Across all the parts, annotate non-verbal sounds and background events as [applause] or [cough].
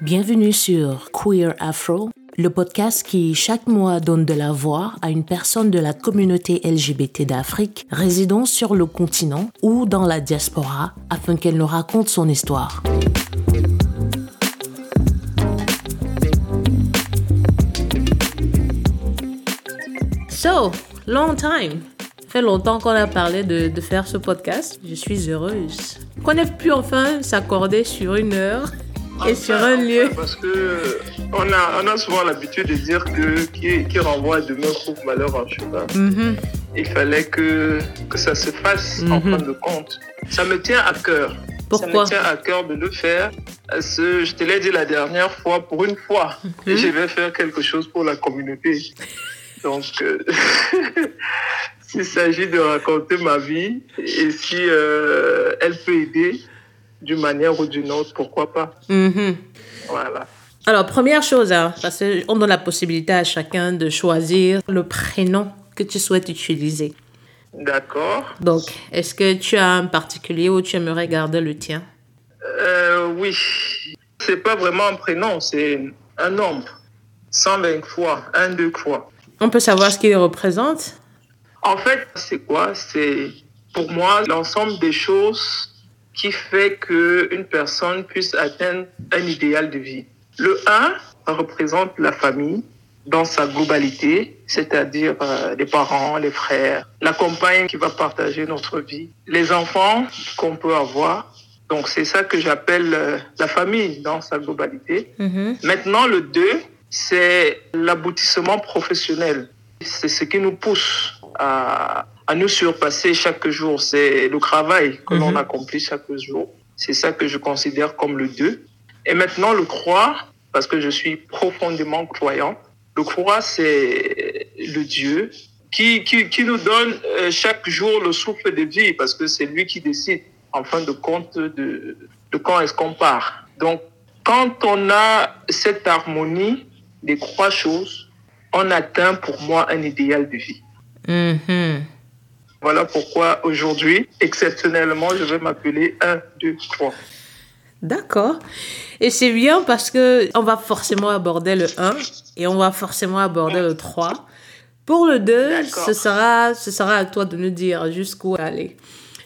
Bienvenue sur Queer Afro, le podcast qui chaque mois donne de la voix à une personne de la communauté LGBT d'Afrique résidant sur le continent ou dans la diaspora afin qu'elle nous raconte son histoire. So, long time. fait longtemps qu'on a parlé de, de, faire ce podcast. Je suis heureuse. Qu'on ait pu enfin s'accorder sur une heure et sur un lieu. Parce que on a, on a souvent l'habitude de dire que qui, qui renvoie demain trouve malheur en chemin. Mhm. Il fallait que, que ça se fasse en Mhm. fin de compte. Ça me tient à cœur. Pourquoi? Ça me tient à cœur de le faire. Parce que je te l'ai dit la dernière fois, pour une fois, Mhm. je vais faire quelque chose pour la communauté. Donc, euh, [laughs] s'il s'agit de raconter ma vie et si euh, elle peut aider d'une manière ou d'une autre, pourquoi pas Mhm. Voilà. Alors, première chose, hein, parce qu'on donne la possibilité à chacun de choisir le prénom que tu souhaites utiliser. D'accord. Donc, est-ce que tu as un particulier ou tu aimerais garder le tien? Euh, oui. C'est pas vraiment un prénom, c'est un nombre. 120 fois, un, deux fois. On peut savoir ce qu'il représente? En fait, c'est quoi? C'est pour moi l'ensemble des choses qui fait que une personne puisse atteindre un idéal de vie. Le 1 représente la famille dans sa globalité, c'est-à-dire euh, les parents, les frères, la compagne qui va partager notre vie, les enfants qu'on peut avoir. Donc c'est ça que j'appelle euh, la famille dans sa globalité. Mhm. Maintenant, le 2, c'est l'aboutissement professionnel. C'est ce qui nous pousse à, à nous surpasser chaque jour. C'est le travail que l'on Mhm. accomplit chaque jour. C'est ça que je considère comme le 2. Et maintenant, le 3, parce que je suis profondément croyant, le 3, c'est le Dieu qui, qui, qui nous donne euh, chaque jour le souffle de vie, parce que c'est lui qui décide, en fin de compte, de, de quand est-ce qu'on part. Donc, quand on a cette harmonie des trois choses, on atteint pour moi un idéal de vie. Mhm. Voilà pourquoi aujourd'hui, exceptionnellement, je vais m'appeler 1, 2, 3. D'accord. Et c'est bien parce que on va forcément aborder le 1 et on va forcément aborder le 3. Pour le 2, D'accord. ce sera, ce sera à toi de nous dire jusqu'où aller.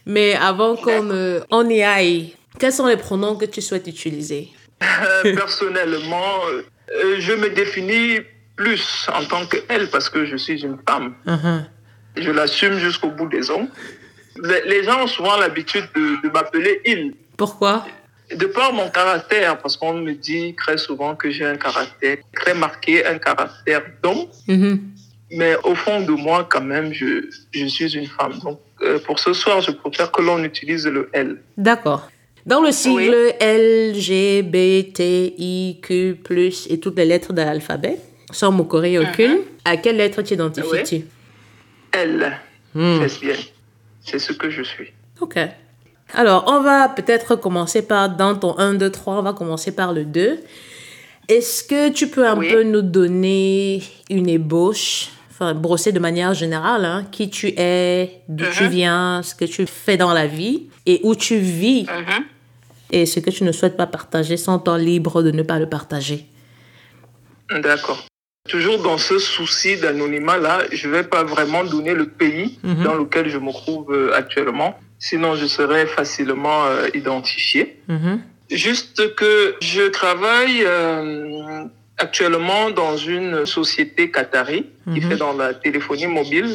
Mais avant qu'on on y aille, quels sont les pronoms que tu souhaites utiliser? Euh, personnellement, euh, je me définis plus en tant qu'elle parce que je suis une femme. Mhm. Je l'assume jusqu'au bout des ongles. Les, gens ont souvent l'habitude de, de m'appeler il. Pourquoi? De par mon caractère, parce qu'on me dit très souvent que j'ai un caractère très marqué, un caractère d'homme, Mhm. mais au fond de moi, quand même, je, je suis une femme. Donc, euh, pour ce soir, je préfère que l'on utilise le L. D'accord. Dans le sigle L, G, B, T, I, Q, plus et toutes les lettres de l'alphabet, sans mocorer aucune, à quelle lettre t'identifies-tu? Hmm. lesbienne. C'est ce que je suis. Ok. Alors, on va peut-être commencer par, dans ton 1, 2, 3, on va commencer par le 2. Est-ce que tu peux un Oui. peu nous donner une ébauche, enfin, brosser de manière générale, hein, qui tu es, d'où tu Mhm. viens, ce que tu fais dans la vie et où tu vis? Et ce que tu ne souhaites pas partager sans temps libre de ne pas le partager. D'accord. Toujours dans ce souci d'anonymat-là, je ne vais pas vraiment donner le pays Mhm. dans lequel je me trouve euh, actuellement, sinon je serais facilement euh, identifié. Mhm. Juste que je travaille euh, actuellement dans une société qatari qui Mhm. fait dans la téléphonie mobile.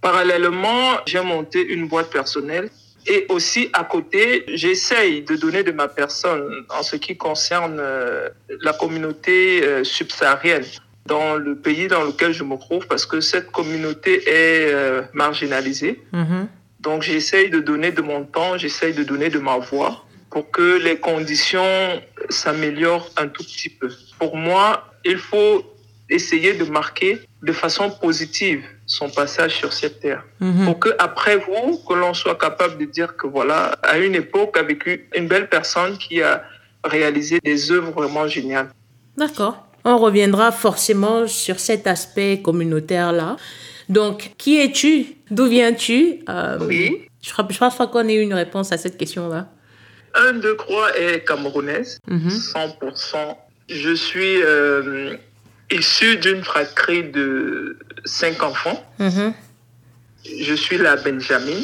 Parallèlement, j'ai monté une boîte personnelle et aussi à côté, j'essaye de donner de ma personne en ce qui concerne euh, la communauté subsaharienne dans le pays dans lequel je me trouve parce que cette communauté est euh, marginalisée. Mhm. Donc j'essaye de donner de mon temps, j'essaye de donner de ma voix pour que les conditions s'améliorent un tout petit peu. Pour moi, il faut essayer de marquer de façon positive son passage sur cette terre. Mhm. Pour que après vous, que l'on soit capable de dire que voilà, à une époque, a vécu une belle personne qui a réalisé des œuvres vraiment géniales. D'accord. On reviendra forcément sur cet aspect communautaire-là. Donc, qui es-tu? D'où viens-tu? Euh, Oui. Je crois- je pense pas qu'on ait une réponse à cette question-là. un de Croix est camerounaise, Mhm. 100%. Je suis euh, issu d'une fratrie de cinq enfants. Mhm. Je suis la Benjamin.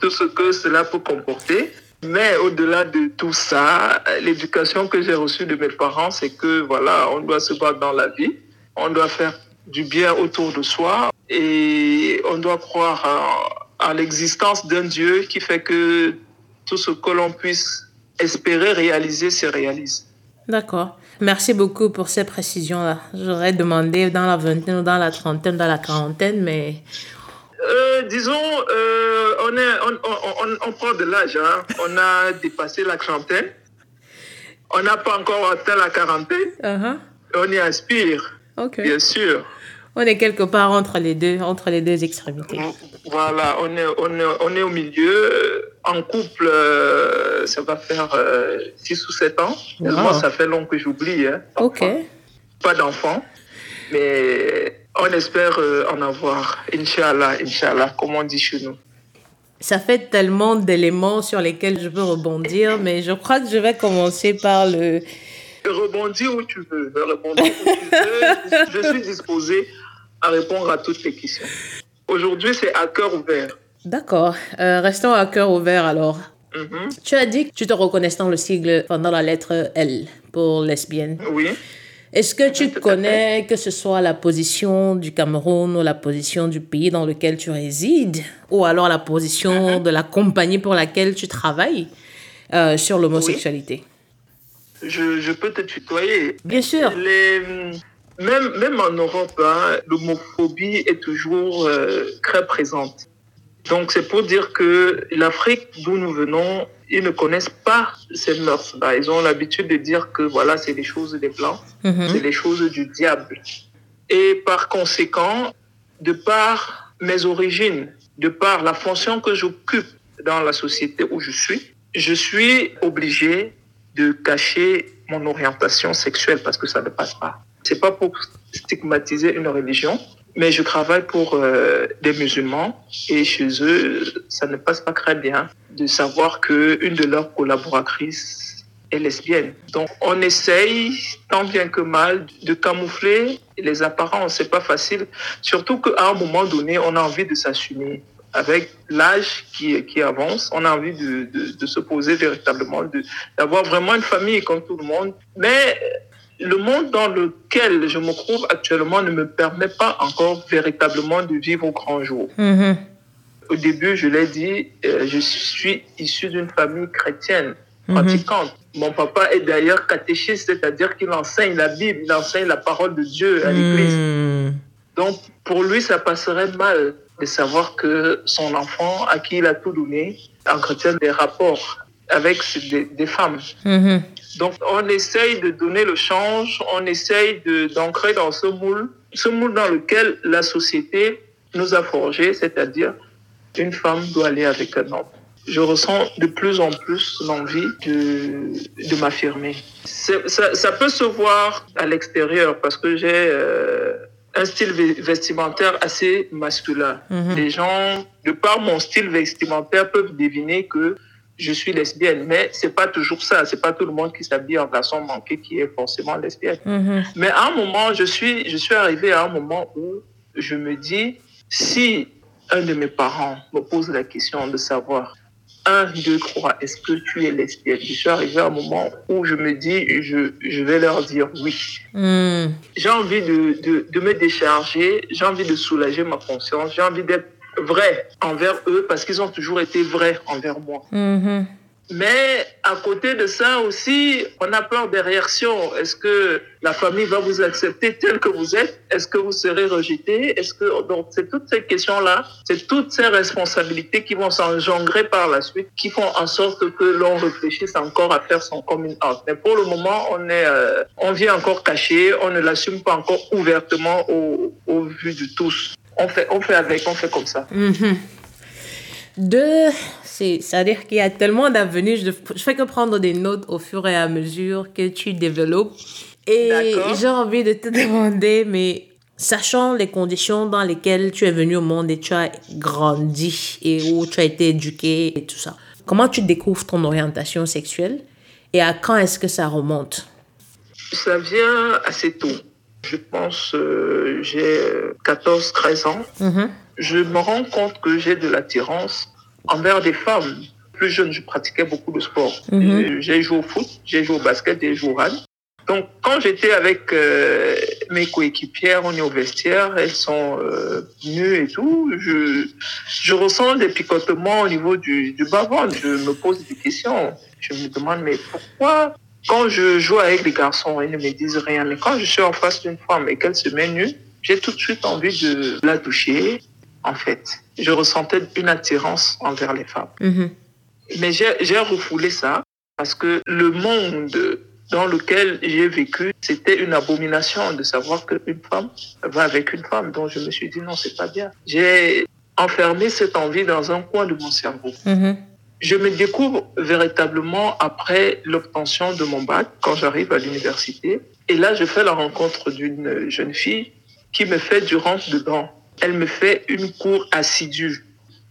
Tout ce que cela peut comporter. Mais au-delà de tout ça, l'éducation que j'ai reçue de mes parents, c'est que voilà, on doit se battre dans la vie. On doit faire du bien autour de soi et on doit croire en l'existence d'un Dieu qui fait que tout ce que l'on puisse espérer réaliser se réalise. D'accord. Merci beaucoup pour ces précisions-là. J'aurais demandé dans la vingtaine dans la trentaine, dans la quarantaine, mais Euh, disons, euh, on, est, on, on, on, prend de l'âge. Hein. On a [laughs] dépassé la trentaine. On n'a pas encore atteint la quarantaine. Uh-huh. On y aspire, Ok. bien sûr. On est quelque part entre les deux, entre les deux extrémités. Voilà, on est, on est, on est au milieu. En couple, euh, ça va faire 6 ou 7 ans. Wow. Moi, ça fait long que j'oublie. Hein. Ok. Pas d'enfant. Mais on espère euh, en avoir. Inch'Allah, Inch'Allah, comme on dit chez nous. Ça fait tellement d'éléments sur lesquels je peux rebondir, mais je crois que je vais commencer par le... Rebondir où tu veux. Rebondir où tu veux. [laughs] Je suis disposé à répondre à toutes les questions. Aujourd'hui, c'est à cœur ouvert. D'accord. Euh, restons à cœur ouvert alors. Mhm. Tu as dit que tu te reconnaissais dans le sigle pendant la lettre L pour lesbienne. Oui. Est-ce que tu connais que ce soit la position du Cameroun ou la position du pays dans lequel tu résides, ou alors la position de la compagnie pour laquelle tu travailles euh, sur l'homosexualité? Je, je peux te tutoyer. Bien sûr. Les, même, même en Europe, hein, l'homophobie est toujours euh, très présente. Donc c'est pour dire que l'Afrique d'où nous venons, ils ne connaissent pas ces mœurs-là. Ils ont l'habitude de dire que voilà, c'est des choses des blancs, Mhm. c'est des choses du diable. Et par conséquent, de par mes origines, de par la fonction que j'occupe dans la société où je suis, je suis obligé de cacher mon orientation sexuelle parce que ça ne passe pas. C'est pas pour stigmatiser une religion, mais je travaille pour euh, des musulmans et chez eux, ça ne passe pas très bien de savoir que une de leurs collaboratrices est lesbienne. Donc on essaye tant bien que mal de camoufler les apparences. C'est pas facile, surtout qu'à un moment donné, on a envie de s'assumer. Avec l'âge qui, qui avance, on a envie de, de, de se poser véritablement, d'avoir vraiment une famille comme tout le monde. Mais le monde dans lequel je me trouve actuellement ne me permet pas encore véritablement de vivre au grand jour. Mhm. Au début, je l'ai dit, euh, je suis issu d'une famille chrétienne, pratiquante. Mon papa est d'ailleurs catéchiste, c'est-à-dire qu'il enseigne la Bible, il enseigne la parole de Dieu à l'église. Mhm. Donc, pour lui, ça passerait mal de savoir que son enfant, à qui il a tout donné, entretient des rapports avec des, des femmes. Mhm. Donc, on essaye de donner le change, on essaye d'ancrer dans ce moule, ce moule dans lequel la société nous a forgé, c'est-à-dire une femme doit aller avec un homme. Je ressens de plus en plus l'envie de, de m'affirmer. Ça, ça peut se voir à l'extérieur parce que j'ai euh, un style ve- vestimentaire assez masculin. Mhm. Les gens, de par mon style vestimentaire, peuvent deviner que je suis lesbienne, mais c'est pas toujours ça. C'est pas tout le monde qui s'habille en garçon manqué qui est forcément lesbienne. Mhm. Mais à un moment, je suis, je suis arrivé à un moment où je me dis, si un de mes parents me pose la question de savoir, un, deux, trois, est-ce que tu es lesbienne? Je suis arrivé à un moment où je me dis, je, je vais leur dire oui. Mhm. J'ai envie de, de, de me décharger, j'ai envie de soulager ma conscience, j'ai envie d'être vrai envers eux parce qu'ils ont toujours été vrais envers moi. Mhm. Mais à côté de ça aussi, on a peur des réactions. Est-ce que la famille va vous accepter tel que vous êtes? Est-ce que vous serez rejeté? Est-ce que donc c'est toutes ces questions-là, c'est toutes ces responsabilités qui vont s'engendrer par la suite, qui font en sorte que l'on réfléchisse encore à faire son coming out. Mais pour le moment, on est, euh, on vient encore caché, on ne l'assume pas encore ouvertement au, au vu de tous. On fait, on fait avec, on fait comme ça. Mhm. Deux, c'est- c'est-à-dire qu'il y a tellement d'avenues, je ne fais que prendre des notes au fur et à mesure que tu développes. Et j'ai envie de te [laughs] demander, mais sachant les conditions dans lesquelles tu es venu au monde et tu as grandi et où tu as été éduqué et tout ça, Comment tu découvres ton orientation sexuelle et à quand est-ce que ça remonte? Ça vient assez tôt. Je pense, euh, j'ai 14-13 ans. Mhm. Je me rends compte que j'ai de l'attirance envers des femmes. Plus jeune, je pratiquais beaucoup de sport. Mhm. J'ai joué au foot, j'ai joué au basket, j'ai joué au rugby. Donc, quand j'étais avec euh, mes coéquipières, on est au vestiaire, elles sont euh, nues et tout, je, je ressens des picotements au niveau du, du bas-ventre. Je me pose des questions. Je me demande, mais pourquoi quand je joue avec les garçons, ils ne me disent rien. Mais quand je suis en face d'une femme et qu'elle se met nue, j'ai tout de suite envie de la toucher, en fait. Je ressentais une attirance envers les femmes. Mhm. Mais j'ai refoulé ça parce que le monde dans lequel j'ai vécu, c'était une abomination de savoir qu'une femme va avec une femme. Donc je me suis dit non, c'est pas bien. J'ai enfermé cette envie dans un coin de mon cerveau. Mhm. Je me découvre véritablement après l'obtention de mon bac, quand j'arrive à l'université. Et là, je fais la rencontre d'une jeune fille qui me fait du rentre-dedans. Elle me fait une cour assidue.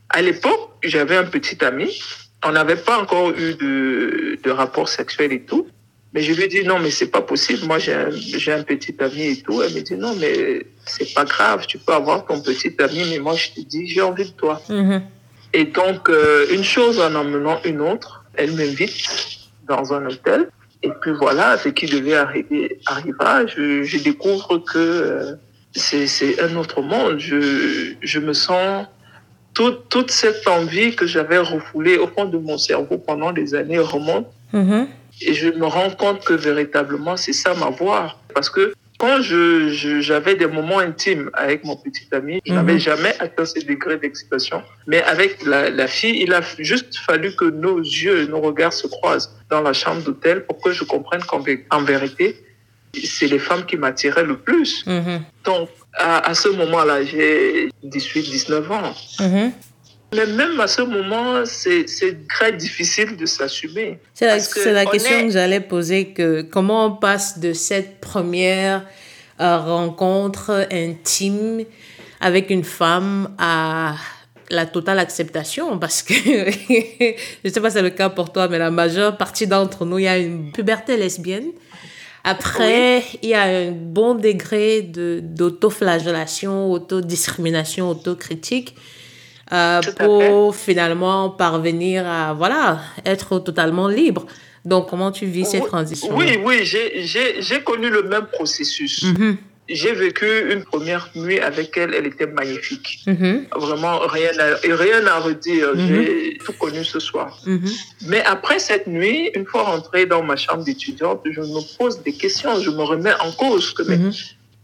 À l'époque, j'avais un petit ami. On n'avait pas encore eu de, de rapport sexuel et tout. Mais je lui dit non, mais c'est pas possible. Moi, j'ai un, un petit ami et tout. Elle me dit non, mais c'est pas grave. Tu peux avoir ton petit ami, mais moi, je te dis, j'ai envie de toi. Mhm. Et donc, euh, une chose en emmenant une autre, elle m'invite dans un hôtel. Et puis voilà, ce qui devait arriver arriva. Je, je découvre que euh, c'est un autre monde. Je, je me sens toute, toute cette envie que j'avais refoulée au fond de mon cerveau pendant des années remonte. Mhm. Et je me rends compte que véritablement, c'est ça ma voie. Parce que quand je, je- j'avais des moments intimes avec mon petit ami, je n'avais Mhm. jamais atteint ce degré d'excitation. Mais avec la, la fille, il a juste fallu que nos yeux, nos regards se croisent dans la chambre d'hôtel pour que je comprenne qu'en vé- en vérité, c'est les femmes qui m'attiraient le plus. Mhm. Donc, à, à ce moment-là, j'ai 18, 19 ans. Mhm. Mais même à ce moment, c'est très difficile de s'assumer. C'est la, que la on question est- que j'allais poser, que comment on passe de cette première euh, rencontre intime avec une femme à la totale acceptation? Parce que [laughs] je sais pas si c'est le cas pour toi mais la majeure partie d'entre nous il y a une puberté lesbienne. Après il y a un bon degré de d'autoflagellation autodiscrimination autocritique euh, pour finalement parvenir à voilà être totalement libre donc comment tu vis cette transition Oui, oui, j'ai- connu le même processus. Mhm, J'ai vécu une première nuit avec elle, elle était magnifique. mhm, Vraiment, rien à, rien à redire. Mhm. J'ai tout connu ce soir. Mais après cette nuit, une fois rentrée dans ma chambre d'étudiante, je me pose des questions, je me remets en cause. Que, mais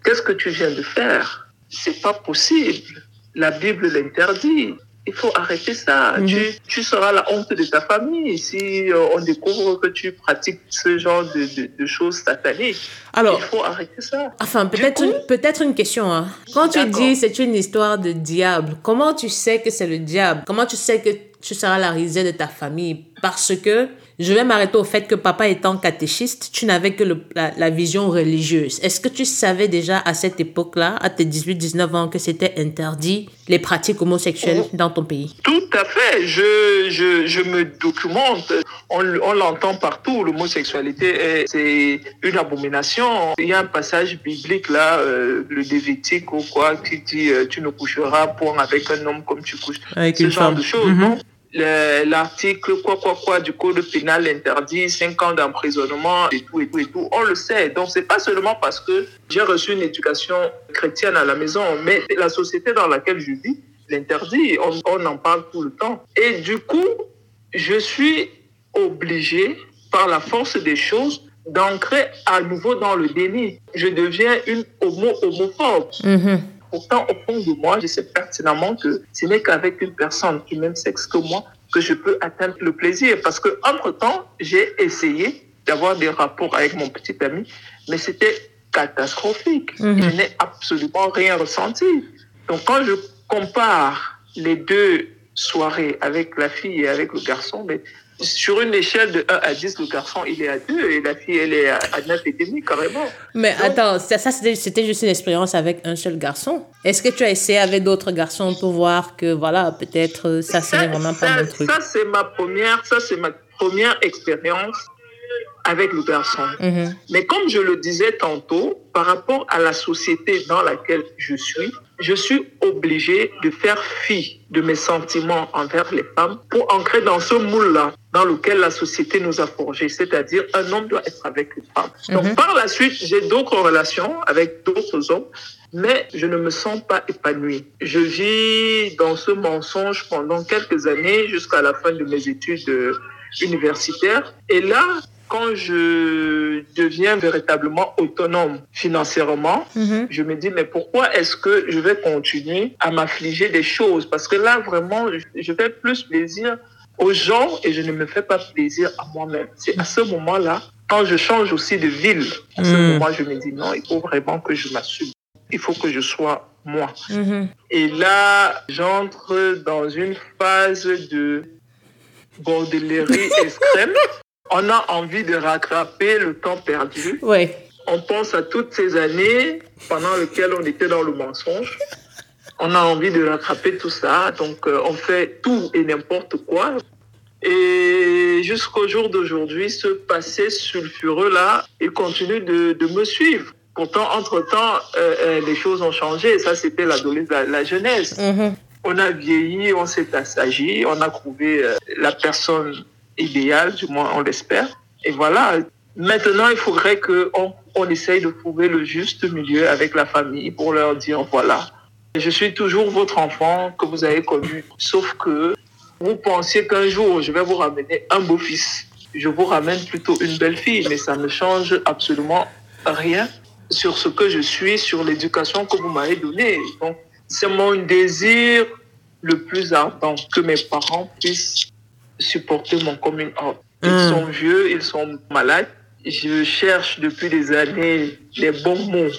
qu'est-ce que tu viens de faire? C'est pas possible. La Bible l'interdit. Il faut arrêter ça. Mhm. tu, tu seras la honte de ta famille si euh, on découvre que tu pratiques ce genre de, de, de choses sataniques. alors Il faut arrêter ça. Enfin, peut-être une, peut-être une question. Hein. Quand tu dis c'est une histoire de diable, comment tu sais que c'est le diable? Comment tu sais que tu seras la risée de ta famille? Parce que je vais m'arrêter au fait que papa étant catéchiste, tu n'avais que le- la, la vision religieuse. Est-ce que tu savais déjà à cette époque-là, à tes 18-19 ans, que c'était interdit les pratiques homosexuelles dans ton pays? Tout à fait. Je, je, je me documente. On, on l'entend partout. L'homosexualité, est- c'est une abomination. Il y a un passage biblique là, euh, le Lévitique ou quoi, qui dit euh, tu ne coucheras point avec un homme comme tu couches. Avec Ce une genre femme. de choses. Mhm. non? L'article quoi quoi quoi du code pénal interdit 5 ans d'emprisonnement et tout et tout et tout. On le sait. Donc c'est pas seulement parce que j'ai reçu une éducation chrétienne à la maison, mais la société dans laquelle je vis l'interdit. On, on en parle tout le temps. Et du coup, je suis obligé par la force des choses d'ancrer à nouveau dans le déni. Je deviens une homo homophobe. Mhm. Pourtant, au fond de moi, je sais pertinemment que ce n'est qu'avec une personne du même sexe que moi que je peux atteindre le plaisir. Parce que, entre-temps, j'ai essayé d'avoir des rapports avec mon petit ami, mais c'était catastrophique. Mhm. Je n'ai absolument rien ressenti. Donc, quand je compare les deux soirées avec la fille et avec le garçon, mais sur une échelle de 1 à 10, le garçon, il est à 2 et la fille, elle est à 9 et demi, carrément. Mais attends, ça, ça c'était juste une expérience avec un seul garçon. Est-ce que tu as essayé avec d'autres garçons pour voir que, voilà, peut-être ça, c'est vraiment pas mon truc? Ça, c'est ma première, ça, c'est ma première expérience avec le garçon. Mhm. Mais comme je le disais tantôt, par rapport à la société dans laquelle je suis, je suis obligée de faire fi de mes sentiments envers les femmes pour ancrer dans ce moule-là dans lequel la société nous a forgé, c'est-à-dire un homme doit être avec une femme. Donc Mhm. par la suite, j'ai d'autres relations avec d'autres hommes, mais je ne me sens pas épanouie. Je vis dans ce mensonge pendant quelques années jusqu'à la fin de mes études euh, universitaires. Et là, quand je deviens véritablement autonome financièrement, Mhm. je me dis, mais pourquoi est-ce que je vais continuer à m'affliger des choses? Parce que là, vraiment, je- fais plus plaisir aux gens et je ne me fais pas plaisir à moi-même. C'est à ce moment-là, quand je change aussi de ville, à ce Mm. moment, je me dis, non, il faut vraiment que je m'assume. Il faut que je sois moi. Mhm. Et là, j'entre dans une phase de bordellerie [laughs] extrême. On a envie de rattraper le temps perdu. Ouais. On pense à toutes ces années pendant lesquelles on était dans le mensonge. On a envie de rattraper tout ça. Donc, euh, on fait tout et n'importe quoi. Et jusqu'au jour d'aujourd'hui, ce passé sulfureux-là, il continue de, de me suivre. Pourtant, entre-temps, euh, euh, les choses ont changé. Ça, c'était la, la jeunesse. Mhm. On a vieilli, on s'est assagi, on a trouvé euh, la personne idéale, du moins on l'espère. Et voilà, maintenant il faudrait qu'on on essaye de trouver le juste milieu avec la famille pour leur dire voilà, je suis toujours votre enfant que vous avez connu, sauf que vous pensiez qu'un jour je vais vous ramener un beau-fils. Je vous ramène plutôt une belle fille, mais ça ne change absolument rien sur ce que je suis, sur l'éducation que vous m'avez donnée. Donc, c'est mon désir le plus ardent que mes parents puissent supporter mon coming out. Ils Mm. sont vieux, ils sont malades. Je cherche depuis des années les bons mots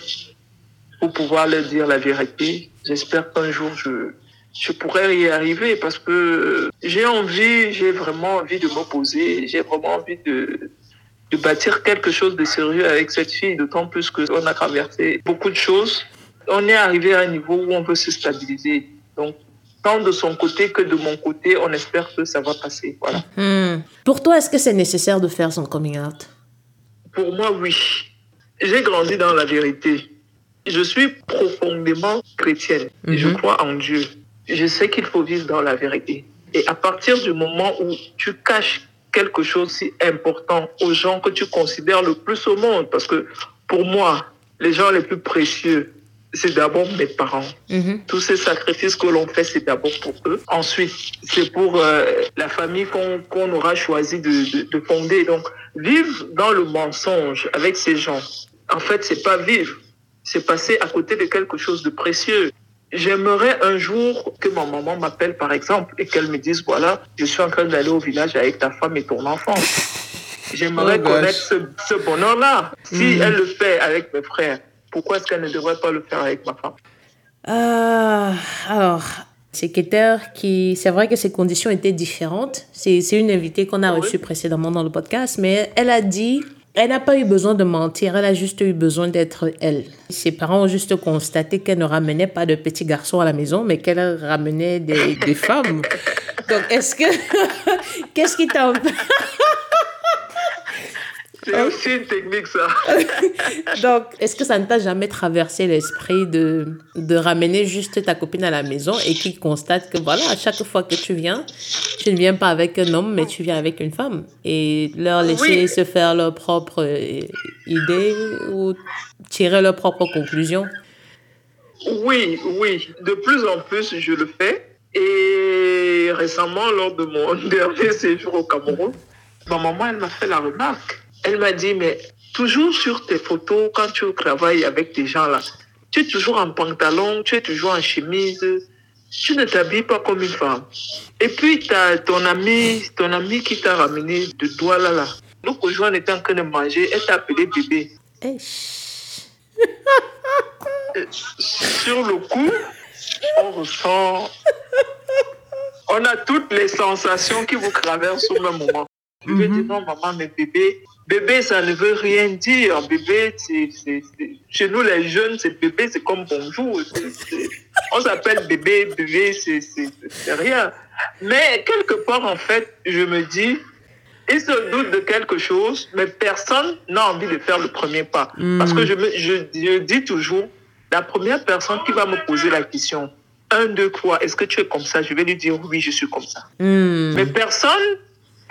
pour pouvoir leur dire la vérité. J'espère qu'un jour je, je pourrai y arriver parce que j'ai envie, j'ai vraiment envie de m'opposer, j'ai vraiment envie de, de bâtir quelque chose de sérieux avec cette fille, d'autant plus qu'on a traversé beaucoup de choses. On est arrivé à un niveau où on veut se stabiliser. Donc, tant de son côté que de mon côté, on espère que ça va passer. Voilà. Hmm. Pour toi, est-ce que c'est nécessaire de faire son coming out? Pour moi, oui. J'ai grandi dans la vérité. Je suis profondément chrétienne. et Je Mhm. crois en Dieu. Je sais qu'il faut vivre dans la vérité. Et à partir du moment où tu caches quelque chose si important aux gens que tu considères le plus au monde, parce que pour moi, les gens les plus précieux, c'est d'abord mes parents. Mhm. Tous ces sacrifices que l'on fait, c'est d'abord pour eux. Ensuite, c'est pour euh, la famille qu'on qu'on aura choisi de, de, de fonder. Donc, vivre dans le mensonge avec ces gens, en fait, c'est pas vivre. C'est passer à côté de quelque chose de précieux. J'aimerais un jour que ma maman m'appelle, par exemple, et qu'elle me dise, voilà, je suis en train d'aller au village avec ta femme et ton enfant. [laughs] J'aimerais Oh connaître ce, ce bonheur-là. Si Mhm. elle le fait avec mes frères, pourquoi est-ce qu'elle ne devrait pas le faire avec ma femme Euh, alors, c'est Keter qui. C'est vrai que ses conditions étaient différentes. C'est une invitée qu'on a Oui. reçue précédemment dans le podcast, mais elle a dit. Elle n'a pas eu besoin de mentir, elle a juste eu besoin d'être elle. Ses parents ont juste constaté qu'elle ne ramenait pas de petits garçons à la maison, mais qu'elle ramenait des, des femmes. [laughs] Donc, est-ce que. [laughs] Qu'est-ce qui t'a. C'est aussi une technique, ça. [laughs] Donc, est-ce que ça ne t'a jamais traversé l'esprit de, de ramener juste ta copine à la maison et qu'il constate que voilà, à chaque fois que tu viens, tu ne viens pas avec un homme, mais tu viens avec une femme et leur laisser Oui. se faire leur propre euh, idée ou tirer leurs propres conclusions? Oui, oui. De plus en plus, je le fais. Et récemment, lors de mon [laughs] dernier séjour au Cameroun, ma maman, elle m'a fait la remarque. Elle m'a dit, mais toujours sur tes photos, quand tu travailles avec des gens là, tu es toujours en pantalon, tu es toujours en chemise, tu ne t'habilles pas comme une femme. Et puis, tu as ton ami, ton ami qui t'a ramené de Douala là. L'autre jour, on était en train de manger, elle t'a appelé bébé. Eh, sur le coup, on ressent. On a toutes les sensations qui vous traversent au même moment. Je ai dit, non, maman, mais bébé, bébé, ça ne veut rien dire. Bébé, c'est, c'est- c'est- chez nous, les jeunes, c'est bébé, c'est comme bonjour. C'est- On s'appelle bébé, bébé, c'est, rien. Mais quelque part, en fait, je me dis, il se doute de quelque chose, mais personne n'a envie de faire le premier pas. Parce que je, me, je, je dis toujours, la première personne qui va me poser la question, un, deux, trois, est-ce que tu es comme ça? Je vais lui dire, oui, je suis comme ça. Hmm. Mais personne,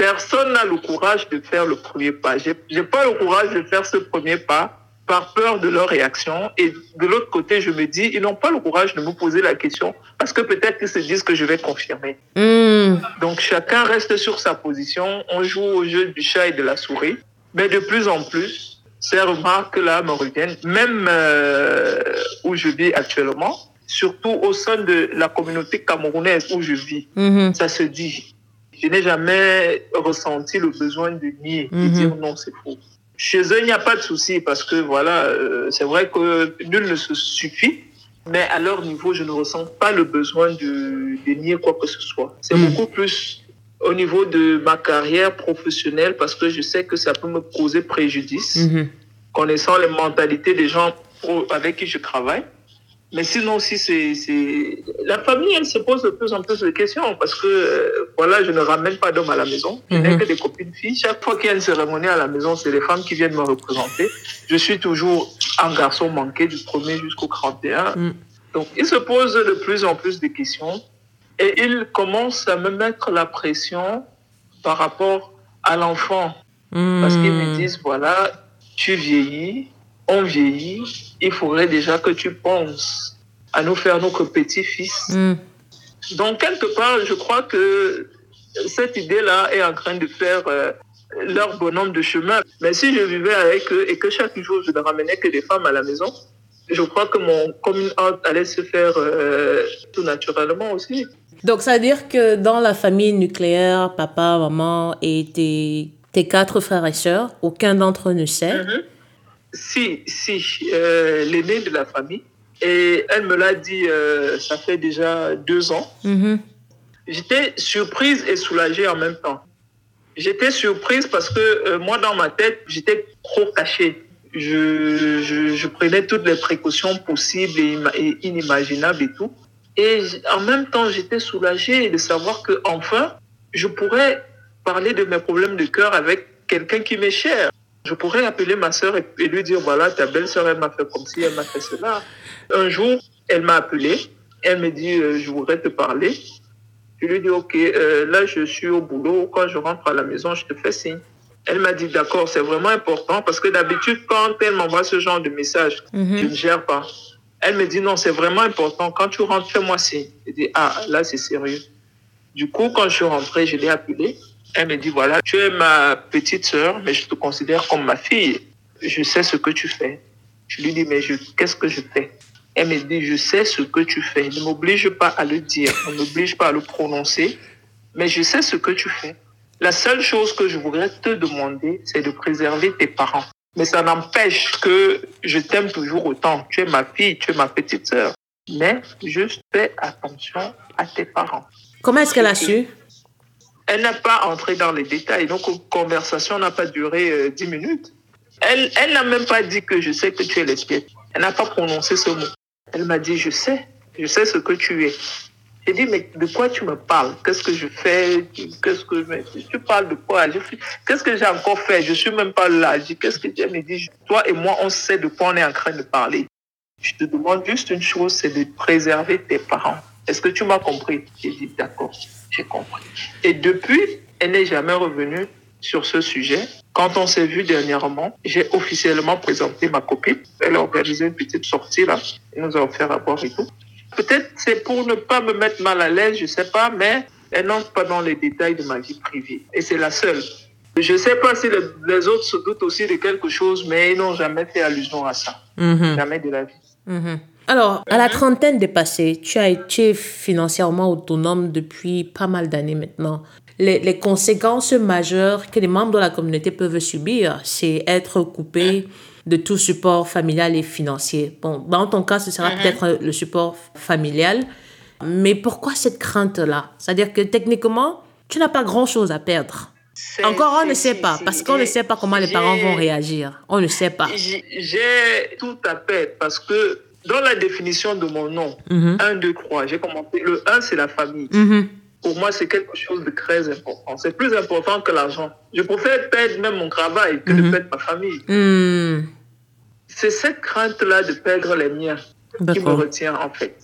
personne n'a le courage de faire le premier pas. J'ai j'ai pas le courage de faire ce premier pas par peur de leur réaction. Et de l'autre côté, je me dis, ils n'ont pas le courage de me poser la question parce que peut-être qu'ils se disent que je vais confirmer. Hmm. Donc chacun reste sur sa position. On joue au jeu du chat et de la souris. Mais de plus en plus, ces remarques-là me reviennent, même euh, où je vis actuellement, surtout au sein de la communauté camerounaise où je vis Mhm. ça se dit. Je n'ai jamais ressenti le besoin de nier, de Mhm. dire non, c'est faux. Chez eux, il n'y a pas de souci parce que voilà, euh, c'est vrai que nul ne se suffit, mais à leur niveau, je ne ressens pas le besoin de, de nier quoi que ce soit. C'est Mhm. beaucoup plus au niveau de ma carrière professionnelle parce que je sais que ça peut me causer préjudice Mhm. connaissant les mentalités des gens avec qui je travaille. Mais sinon aussi, c'est, c'est... La famille, elle se pose de plus en plus de questions parce que, euh, voilà, je ne ramène pas d'hommes à la maison. Je n'ai Mhm. que des copines filles. Chaque fois qu'il y a une cérémonie à la maison, c'est les femmes qui viennent me représenter. Je suis toujours un garçon manqué du 1er jusqu'au 31. Mm. Donc, il se pose de plus en plus de questions et il commence à me mettre la pression par rapport à l'enfant. Parce qu'ils me Hmm. disent, voilà, tu vieillis, on vieillit, il faudrait déjà que tu penses à nous faire notre petit-fils. Hmm. Donc, quelque part, je crois que cette idée-là est en train de faire euh, leur bonhomme de chemin. Mais si je vivais avec eux et que chaque jour, je ne ramenais que des femmes à la maison, je crois que mon coming out allait se faire euh, tout naturellement aussi. Donc, ça veut dire que dans la famille nucléaire, papa, maman et tes, tes quatre frères et sœurs, aucun d'entre eux ne sait. Mhm. Si, si, euh, l'aînée de la famille. Et elle me l'a dit, euh, ça fait déjà deux ans. Mhm. J'étais surprise et soulagée en même temps. J'étais surprise parce que euh, moi, dans ma tête, j'étais trop cachée. Je, je, je prenais toutes les précautions possibles et, et inimaginables et tout. Et en même temps, j'étais soulagée de savoir que enfin, je pourrais parler de mes problèmes de cœur avec quelqu'un qui m'est cher. Je pourrais appeler ma sœur et, et lui dire, voilà, ta belle-sœur, elle m'a fait comme ci, elle m'a fait cela. Un jour, elle m'a appelé. Elle me dit, euh, je voudrais te parler. Je lui dis, OK, euh, là, je suis au boulot. Quand je rentre à la maison, je te fais signe. Elle m'a dit, d'accord, c'est vraiment important parce que d'habitude, quand elle m'envoie ce genre de message, Mhm. je ne gère pas. Elle me dit, non, c'est vraiment important. Quand tu rentres, fais-moi signe. Je dis, ah, là, c'est sérieux. Du coup, quand je suis rentrée, je l'ai appelée. Elle me dit, voilà, tu es ma petite sœur, mais je te considère comme ma fille. Je sais ce que tu fais. Je lui dis, mais qu'est-ce que je fais? Elle me dit, je sais ce que tu fais. Ne m'oblige pas à le dire, ne m'oblige pas à le prononcer, mais je sais ce que tu fais. La seule chose que je voudrais te demander, c'est de préserver tes parents. Mais ça n'empêche que je t'aime toujours autant. Tu es ma fille, tu es ma petite sœur. Mais juste fais attention à tes parents. Comment est-ce qu'elle a su? Elle n'a pas entré dans les détails. Donc, la conversation n'a pas duré euh, 10 minutes. Elle, n'a même pas dit que je sais que tu es lesbienne. Elle n'a pas prononcé ce mot. Elle m'a dit, je sais, je sais ce que tu es. J'ai dit, mais de quoi tu me parles? Qu'est-ce que je fais? Qu'est-ce que mais tu parles de quoi? Je Qu'est-ce que j'ai encore fait? Je suis même pas là. Je dis, qu'est-ce que tu me dit? Toi et moi, on sait de quoi on est en train de parler. Je te demande juste une chose, c'est de préserver tes parents. Est-ce que tu m'as compris? J'ai dit, d'accord, j'ai compris. Et depuis, elle n'est jamais revenue sur ce sujet. Quand on s'est vu dernièrement, j'ai officiellement présenté ma copine. Elle a organisé une petite sortie là. Elle nous a offert à boire et tout. Peut-être c'est pour ne pas me mettre mal à l'aise, je sais pas, mais elle n'entre pas dans les détails de ma vie privée. Et c'est la seule. Je sais pas si les, les autres se doutent aussi de quelque chose, mais ils n'ont jamais fait allusion à ça. Mhm. Jamais de la vie. Mhm. Alors, à la trentaine dépassée, tu as été financièrement autonome depuis pas mal d'années maintenant. Les, les conséquences majeures que les membres de la communauté peuvent subir, c'est être coupé de tout support familial et financier. Bon, dans ton cas, ce sera peut-être le support familial. Mais pourquoi cette crainte-là? C'est-à-dire que techniquement, tu n'as pas grand-chose à perdre. Encore, on ne sait pas, parce qu'on ne sait pas comment les parents vont réagir. On ne sait pas. J'ai tout à fait, parce que dans la définition de mon nom, 1, 2, 3, j'ai commencé. Le 1, c'est la famille. Mhm. Pour moi, c'est quelque chose de très important. C'est plus important que l'argent. Je préfère perdre même mon travail que de Mhm. perdre ma famille. Hmm. C'est cette crainte-là de perdre les miens qui me retient, en fait.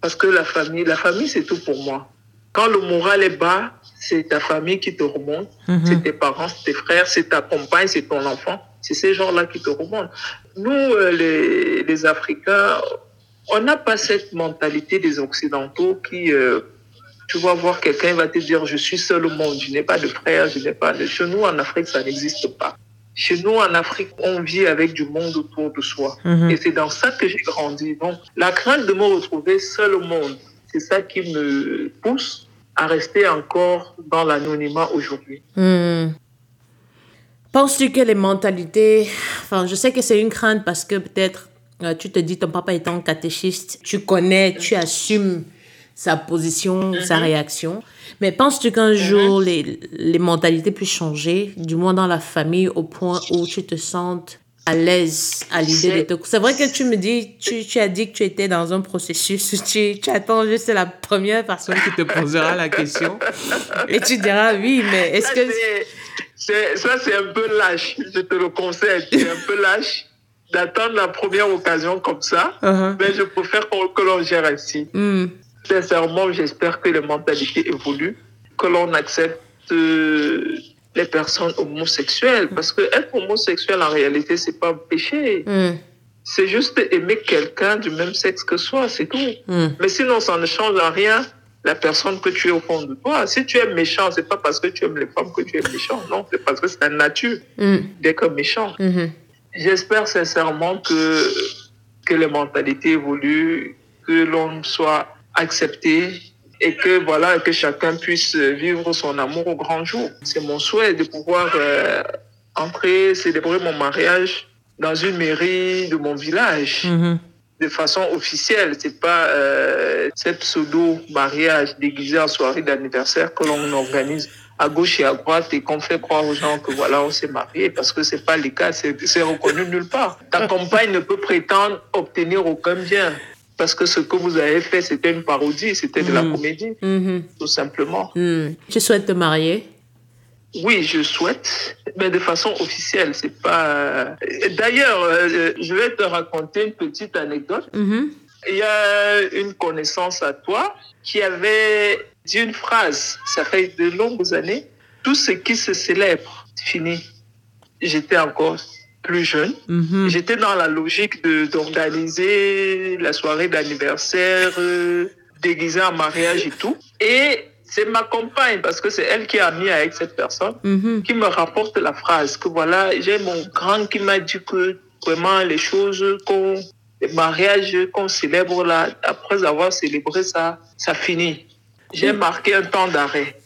Parce que la famille, la famille, c'est tout pour moi. Quand le moral est bas, c'est ta famille qui te remonte. Mhm. C'est tes parents, c'est tes frères, c'est ta compagne, c'est ton enfant. C'est ces gens-là qui te remontent. Nous, euh, les, les Africains, on n'a pas cette mentalité des Occidentaux qui, euh, tu vas voir quelqu'un, il va te dire, je suis seul au monde, je n'ai pas de frère, je n'ai pas de... Chez nous, en Afrique, ça n'existe pas. Chez nous, en Afrique, on vit avec du monde autour de soi. Mhm. Et c'est dans ça que j'ai grandi. Donc, la crainte de me retrouver seul au monde, c'est ça qui me pousse à rester encore dans l'anonymat aujourd'hui. Hmm. Penses-tu que les mentalités, enfin, je sais que c'est une crainte parce que peut-être euh, tu te dis ton papa étant catéchiste, tu connais, tu assumes sa position, sa réaction. Mais penses-tu qu'un jour les, les mentalités puissent changer, du moins dans la famille, au point où tu te sentes à l'aise à l'idée de te... C'est vrai que tu me dis, tu, tu as dit que tu étais dans un processus, [laughs] tu, tu attends juste la première personne qui te posera la question et tu diras oui, mais est-ce que... c'est- c'est- Ça, c'est un peu lâche, je te le conseille. C'est un peu lâche d'attendre la première occasion comme ça. Uh-huh. Mais je préfère qu'on- que l'on gère ainsi. Hmm. Sincèrement, j'espère que les mentalités évoluent, que l'on accepte euh, les personnes homosexuelles. Parce que être homosexuel, en réalité, c'est pas un péché. Hmm. C'est juste aimer quelqu'un du même sexe que soi, c'est tout. Hmm. Mais sinon, ça ne change en rien la personne que tu es au fond de toi. Si tu es méchant, c'est pas parce que tu aimes les femmes que tu es méchant. Non, c'est parce que c'est la nature Hmm. d'être méchant. Mhm. J'espère sincèrement que, que les mentalités évoluent, que l'on soit accepté et que voilà que chacun puisse vivre son amour au grand jour. C'est mon souhait de pouvoir euh, entrer, célébrer mon mariage dans une mairie de mon village Mhm. de façon officielle. C'est pas euh, cette pseudo mariage déguisé en soirée d'anniversaire que l'on organise à gauche et à droite et qu'on fait croire aux gens que voilà on s'est marié parce que c'est pas le cas, c'est reconnu nulle part. Ta compagne ne peut prétendre obtenir aucun bien parce que ce que vous avez fait c'était une parodie, c'était de la Mhm. comédie Mhm. tout simplement. Hmm. Tu souhaites te marier? Oui, je souhaite, mais de façon officielle. C'est pas. euh, D'ailleurs, euh, je vais te raconter une petite anecdote. Mhm. Il y a une connaissance à toi qui avait dit une phrase, ça fait de longues années, tout ce qui se célèbre finit. J'étais encore plus jeune. Mhm. J'étais dans la logique d'organiser la soirée d'anniversaire euh, déguisée en mariage et tout. Et c'est ma compagne, parce que c'est elle qui a mis avec cette personne, Mhm. qui me rapporte la phrase que voilà, j'ai mon grand qui m'a dit que vraiment les choses qu'on, les mariages qu'on célèbre là, après avoir célébré ça, ça finit. J'ai marqué un temps d'arrêt.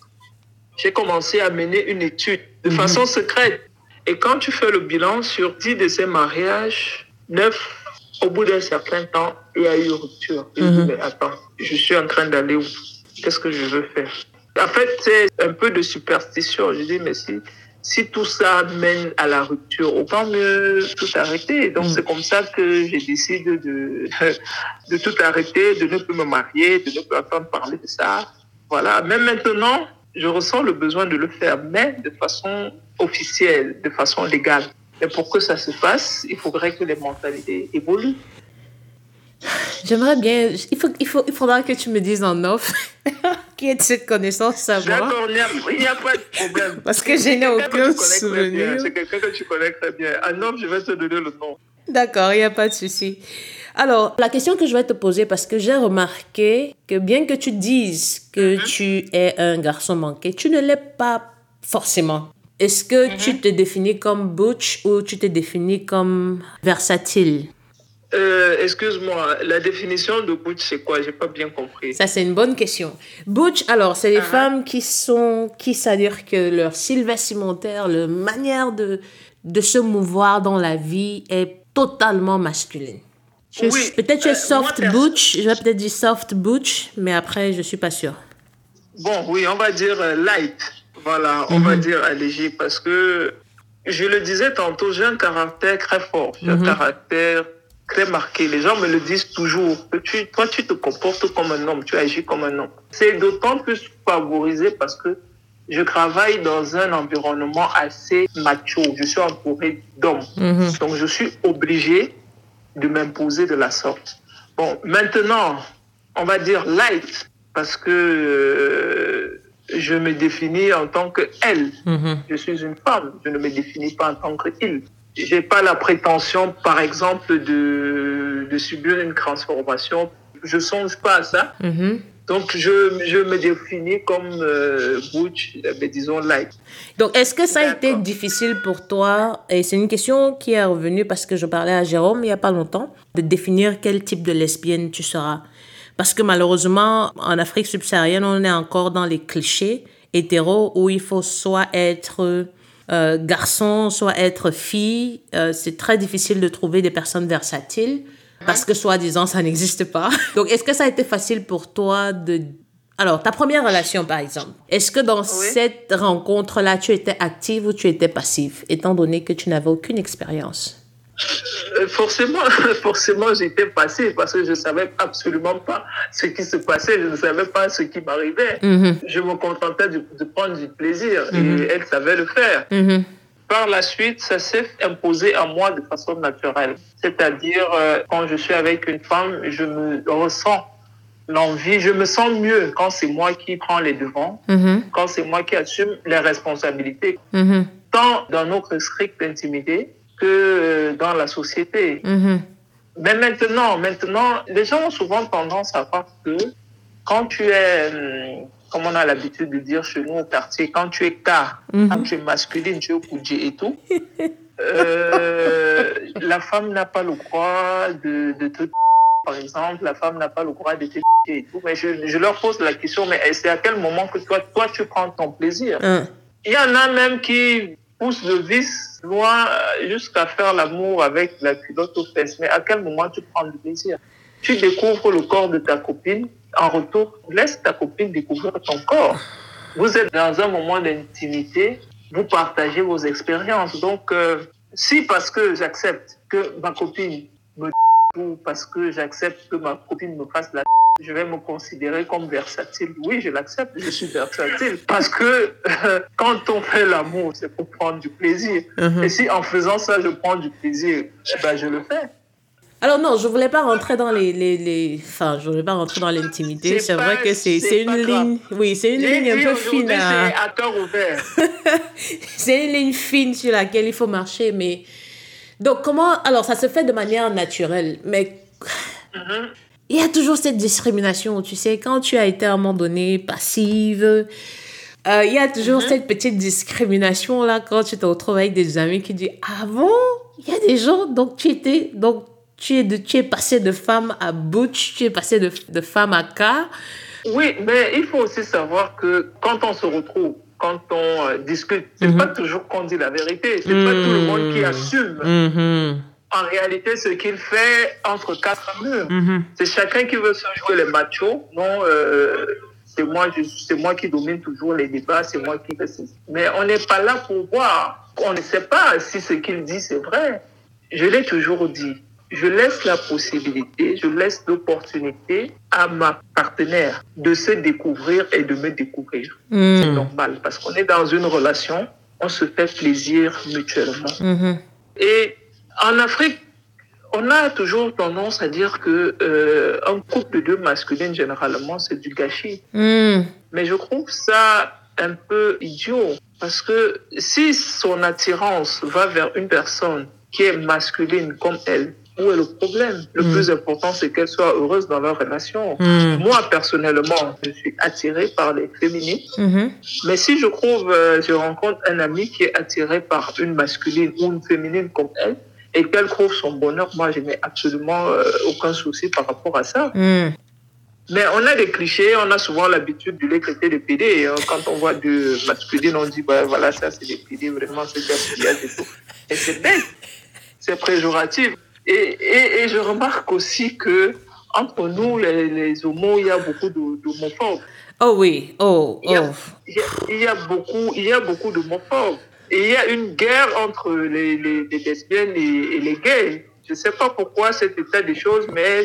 J'ai commencé à mener une étude de Mhm. façon secrète. Et quand tu fais le bilan sur 10 de ces mariages, 9, au bout d'un certain temps, il y a eu rupture. Dis, Mhm. mais attends, je suis en train d'aller où? Qu'est-ce que je veux faire? En fait, c'est un peu de superstition. Je dis, mais si, si tout ça mène à la rupture, autant mieux tout arrêter. Donc, Mhm. c'est comme ça que j'ai décidé de, [laughs] de tout arrêter, de ne plus me marier, de ne plus entendre parler de ça. Voilà. Même maintenant, je ressens le besoin de le faire, mais de façon officielle, de façon légale. Et pour que ça se fasse, il faudrait que les mentalités évoluent. J'aimerais bien. Il, faut, il, faut, il faudra que tu me dises en off [laughs] qui est de cette connaissance, savoir. D'accord, il n'y a, pas de problème. Parce que je n'ai aucun souvenir. C'est quelqu'un que tu connais très bien. Un homme, je vais te donner le nom. D'accord, il n'y a pas de souci. Alors, la question que je vais te poser, parce que j'ai remarqué que bien que tu dises que tu es un garçon manqué, tu ne l'es pas forcément. Est-ce que tu te définis comme butch ou tu te définis comme versatile? Euh, Excuse-moi, la définition de butch, c'est quoi? J'ai pas bien compris. Ça, c'est une bonne question. Butch, alors, c'est les femmes qui sont, qui, c'est-à-dire que leur style vestimentaire, leur manière de, de se mouvoir dans la vie est totalement masculine. Je- Oui, peut-être tu es euh, soft butch, je vais peut-être dire soft butch, mais après, je suis pas sûre. Bon, oui, on va dire euh, light. Voilà, on va dire allégé parce que je le disais tantôt, j'ai un caractère très fort, j'ai un caractère très marqué. Les gens me le disent toujours. Tu, toi, tu te comportes comme un homme, tu agis comme un homme. C'est d'autant plus favorisé parce que je travaille dans un environnement assez macho. Je suis entouré d'hommes. Donc, je suis obligé de m'imposer de la sorte. Bon, maintenant, on va dire light parce que euh, je me définis en tant que elle. Je suis une femme. Je ne me définis pas en tant que il. J'ai pas la prétention, par exemple, de, de subir une transformation. Je songe pas à ça. Donc, je, je, me définis comme euh, Butch, mais disons light. Donc, est-ce que ça a été difficile pour toi? Et c'est une question qui est revenue parce que je parlais à Jérôme il n'y a pas longtemps, de définir quel type de lesbienne tu seras. Parce que malheureusement, en Afrique subsaharienne, on est encore dans les clichés hétéros où il faut soit être euh, garçon, soit être fille. Euh, c'est très difficile de trouver des personnes versatiles parce que soi-disant ça [laughs] n'existe pas. Donc est-ce que ça a été facile pour toi de alors ta première relation par exemple, est-ce que dans cette rencontre là tu étais active ou tu étais passive étant donné que tu n'avais aucune expérience? Forcément, [laughs] forcément, j'étais passive parce que je savais absolument pas ce qui se passait, je ne savais pas ce qui m'arrivait. Mm-hmm. Je me contentais de, prendre du plaisir et mm-hmm. elle savait le faire. Mm-hmm. Par la suite, ça s'est imposé à moi de façon naturelle. C'est-à-dire, euh, quand je suis avec une femme, je me ressens l'envie, je me sens mieux quand c'est moi qui prends les devants, quand c'est moi qui assume les responsabilités, tant dans notre stricte intimité que euh, dans la société. Mm-hmm. Mais maintenant, maintenant, les gens ont souvent tendance à croire que quand tu es hum, comme on a l'habitude de dire chez nous au quartier, quand tu es car, mhm. quand tu es masculine, tu es Kouji et tout, euh, la femme n'a pas le droit de, de te par exemple, la femme n'a pas le droit de te et tout. Mais je, je, leur pose la question, mais c'est à quel moment que toi, toi tu prends ton plaisir? Hein. Il y en a même qui poussent le vice loin jusqu'à faire l'amour avec la culotte aux fesses. Mais à quel moment tu prends le plaisir Tu découvres le corps de ta copine, en retour, laisse ta copine découvrir ton corps. Vous êtes dans un moment d'intimité, vous partagez vos expériences. Donc, euh, si parce que j'accepte que ma copine ou parce que j'accepte que ma copine me fasse la je vais me considérer comme versatile. Oui, je l'accepte, je suis versatile. Parce que euh, quand on fait l'amour, c'est pour prendre du plaisir. Uh-huh. Et si en faisant ça, je prends du plaisir, ben, je le fais. Alors non, je voulais pas rentrer dans les, les, les... enfin, je voulais pas rentrer dans l'intimité. C'est vrai que c'est c'est une ligne, oui, c'est une ligne un peu fine. À... à cœur ouvert. [laughs] c'est une ligne fine sur laquelle il faut marcher, mais donc comment Alors ça se fait de manière naturelle, mais mm-hmm. il y a toujours cette discrimination, tu sais, quand tu as été à un moment donné passive. Euh, il y a toujours mm-hmm. cette petite discrimination là quand tu te retrouves avec des amis qui disent ah bon? Il y a des gens donc tu étais donc tu es, de, tu es passé de femme à butch, tu es passé de, de femme à car. Oui, mais il faut aussi savoir que quand on se retrouve, quand on euh, discute, c'est n'est pas mhm. toujours qu'on dit la vérité. C'est n'est pas tout le monde qui mhm. assume. Mhm. En réalité, ce qu'il fait entre quatre murs, c'est chacun qui veut se jouer les machos. Non, euh, c'est moi, c'est moi qui domine toujours les débats, c'est moi qui fais Mais on n'est pas là pour voir. On ne sait pas si ce qu'il dit c'est vrai. Je l'ai toujours dit je laisse la possibilité, je laisse l'opportunité à ma partenaire de se découvrir et de me découvrir. Hmm. C'est normal parce qu'on est dans une relation, on se fait plaisir mutuellement. Hmm. Et en Afrique, on a toujours tendance à dire que euh, un couple de deux masculins généralement c'est du gâchis. Hmm. Mais je trouve ça un peu idiot parce que si son attirance va vers une personne qui est masculine comme elle, où est le problème? Le mm. plus important, c'est qu'elles soient heureuses dans leur relation. Mm. Moi, personnellement, je suis attirée par les féminines. Mm-hmm. Mais si je trouve, euh, je rencontre un ami qui est attiré par une masculine ou une féminine comme elle, et qu'elle trouve son bonheur, moi, je n'ai absolument euh, aucun souci par rapport à ça. Mais on a des clichés, on a souvent l'habitude de les traiter de PD. Hein. Quand on voit du masculine, on dit, bah, voilà, ça c'est des PD, vraiment, c'est des et tout. Et c'est bête, c'est préjoratif. Et, et, et, je remarque aussi que entre nous, les, les homos, il y a beaucoup d'homophobes. Oh oui, oh, Il y a, oh. il y a- il y a beaucoup, il y a beaucoup d'homophobes. Et il y a une guerre entre les, les, les lesbiennes et, et les gays. Je ne sais pas pourquoi cet état des choses, mais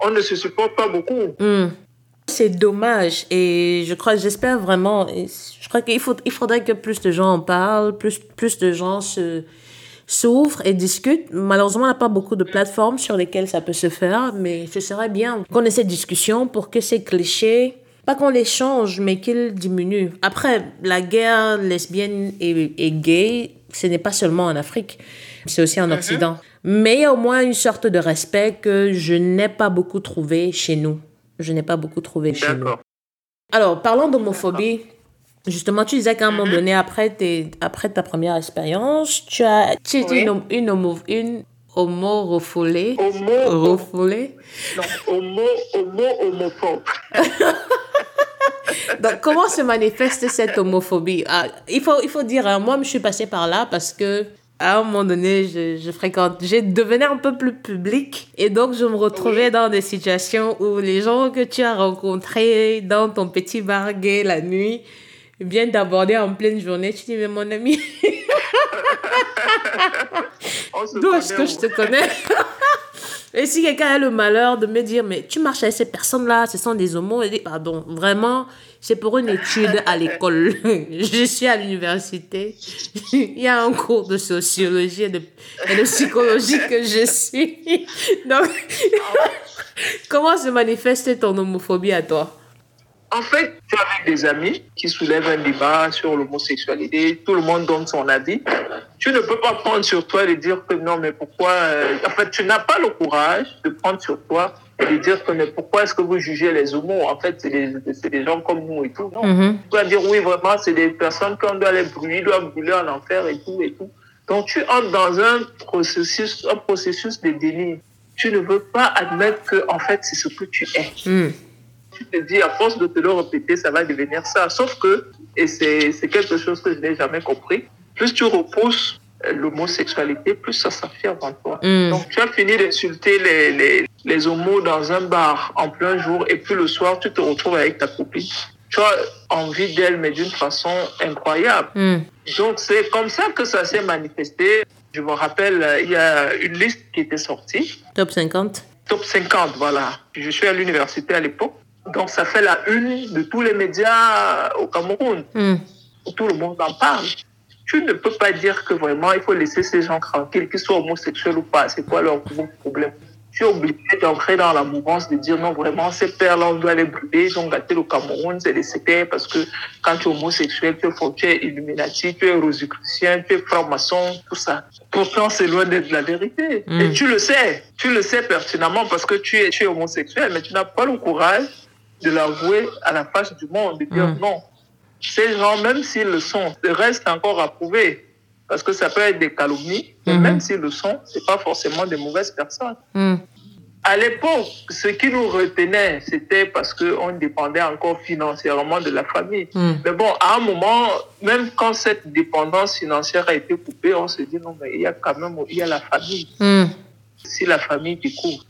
on ne se supporte pas beaucoup. Hmm. C'est dommage et je crois, j'espère vraiment, je crois qu'il faut, il faudrait que plus de gens en parlent, plus, plus de gens se, s'ouvrent et discutent. Malheureusement, on n'a pas beaucoup de plateformes sur lesquelles ça peut se faire, mais ce serait bien qu'on ait cette discussion pour que ces clichés, pas qu'on les change, mais qu'ils diminuent. Après, la guerre lesbienne et, et gay, ce n'est pas seulement en Afrique, c'est aussi en Occident. Mais il y a au moins une sorte de respect que je n'ai pas beaucoup trouvé chez nous. Je n'ai pas beaucoup trouvé chez nous. Alors, parlons d'homophobie. Justement, tu disais qu'à un moment donné, après, tes- après ta première expérience, tu as tu es Oui. une, une, homo, une homo-refoulée. Homo, Refoulée. non, homo, homo, homophobe. [laughs] Donc, comment se manifeste cette homophobie? Ah, il, faut, il faut dire, hein, moi, je suis passée par là parce que à un moment donné, je, je fréquente, j'ai devenu un peu plus public et donc je me retrouvais dans des situations où les gens que tu as rencontrés dans ton petit bar gay la nuit viennent d'aborder en pleine journée. Tu dis, mais mon ami, [laughs] d'où est-ce que je te connais? [laughs] Et si quelqu'un a le malheur de me dire, mais tu marches avec ces personnes-là, ce sont des homos, et dit, pardon, vraiment, c'est pour une étude à l'école. [laughs] Je suis à l'université. Il y a un cours de sociologie et de, et de psychologie que je suis. Donc, comment se manifeste ton homophobie à toi? En fait, tu es avec des amis qui soulèvent un débat sur l'homosexualité, tout le monde donne son avis. Tu ne peux pas prendre sur toi et dire que non, mais pourquoi. euh, En fait, tu n'as pas le courage de prendre sur toi et de dire que mais pourquoi est-ce que vous jugez les homos? En fait, c'est des, gens comme nous et tout. Non. Mhm. Tu vas dire oui, vraiment, c'est des personnes qu'on doit les brûler, doivent brûler en enfer et tout et tout. Donc, tu entres dans un processus, un processus de déni. Tu ne veux pas admettre que, en fait, c'est ce que tu es Hmm. Tu te dis, à force de te le répéter, ça va devenir ça. Sauf que, et c'est quelque chose que je n'ai jamais compris, plus tu repousses euh, l'homosexualité, plus ça s'affirme en toi. Mm. Donc, tu as fini d'insulter les, les, les homos dans un bar en plein jour, et puis le soir, tu te retrouves avec ta copine. Tu as envie d'elle, mais d'une façon incroyable. Hmm. Donc, c'est comme ça que ça s'est manifesté. Je me rappelle, euh, il y a une liste qui était sortie Top 50 top 50, voilà. Je suis à l'université à l'époque. Donc, ça fait la une de tous les médias au Cameroun. Hmm. Tout le monde en parle. Tu ne peux pas dire que vraiment, il faut laisser ces gens tranquilles, qu'ils soient homosexuels ou pas. C'est quoi leur problème? Tu es obligé d'entrer dans la mouvance de dire non, vraiment, ces pères-là, on doit les brûler. Ils ont gâté le Cameroun, c'est des sectaires parce que quand tu es homosexuel, tu es, tu es illuminati, tu es rosicrucien, tu es franc-maçon, tout ça. Pourtant, c'est loin d'être la vérité. Mm. Et tu le sais. Tu le sais pertinemment parce que tu es, tu es homosexuel, mais tu n'as pas le courage de l'avouer à la face du monde, de dire Mm. non. Ces gens, même s'ils le sont, reste encore à prouver. Parce que ça peut être des calomnies, mais Mhm. même s'ils le sont, c'est pas forcément des mauvaises personnes. Hmm. À l'époque, ce qui nous retenait, c'était parce qu'on dépendait encore financièrement de la famille. Mais bon, à un moment, même quand cette dépendance financière a été coupée, on se dit non, mais il y a quand même il y a la famille. Si la famille découvre,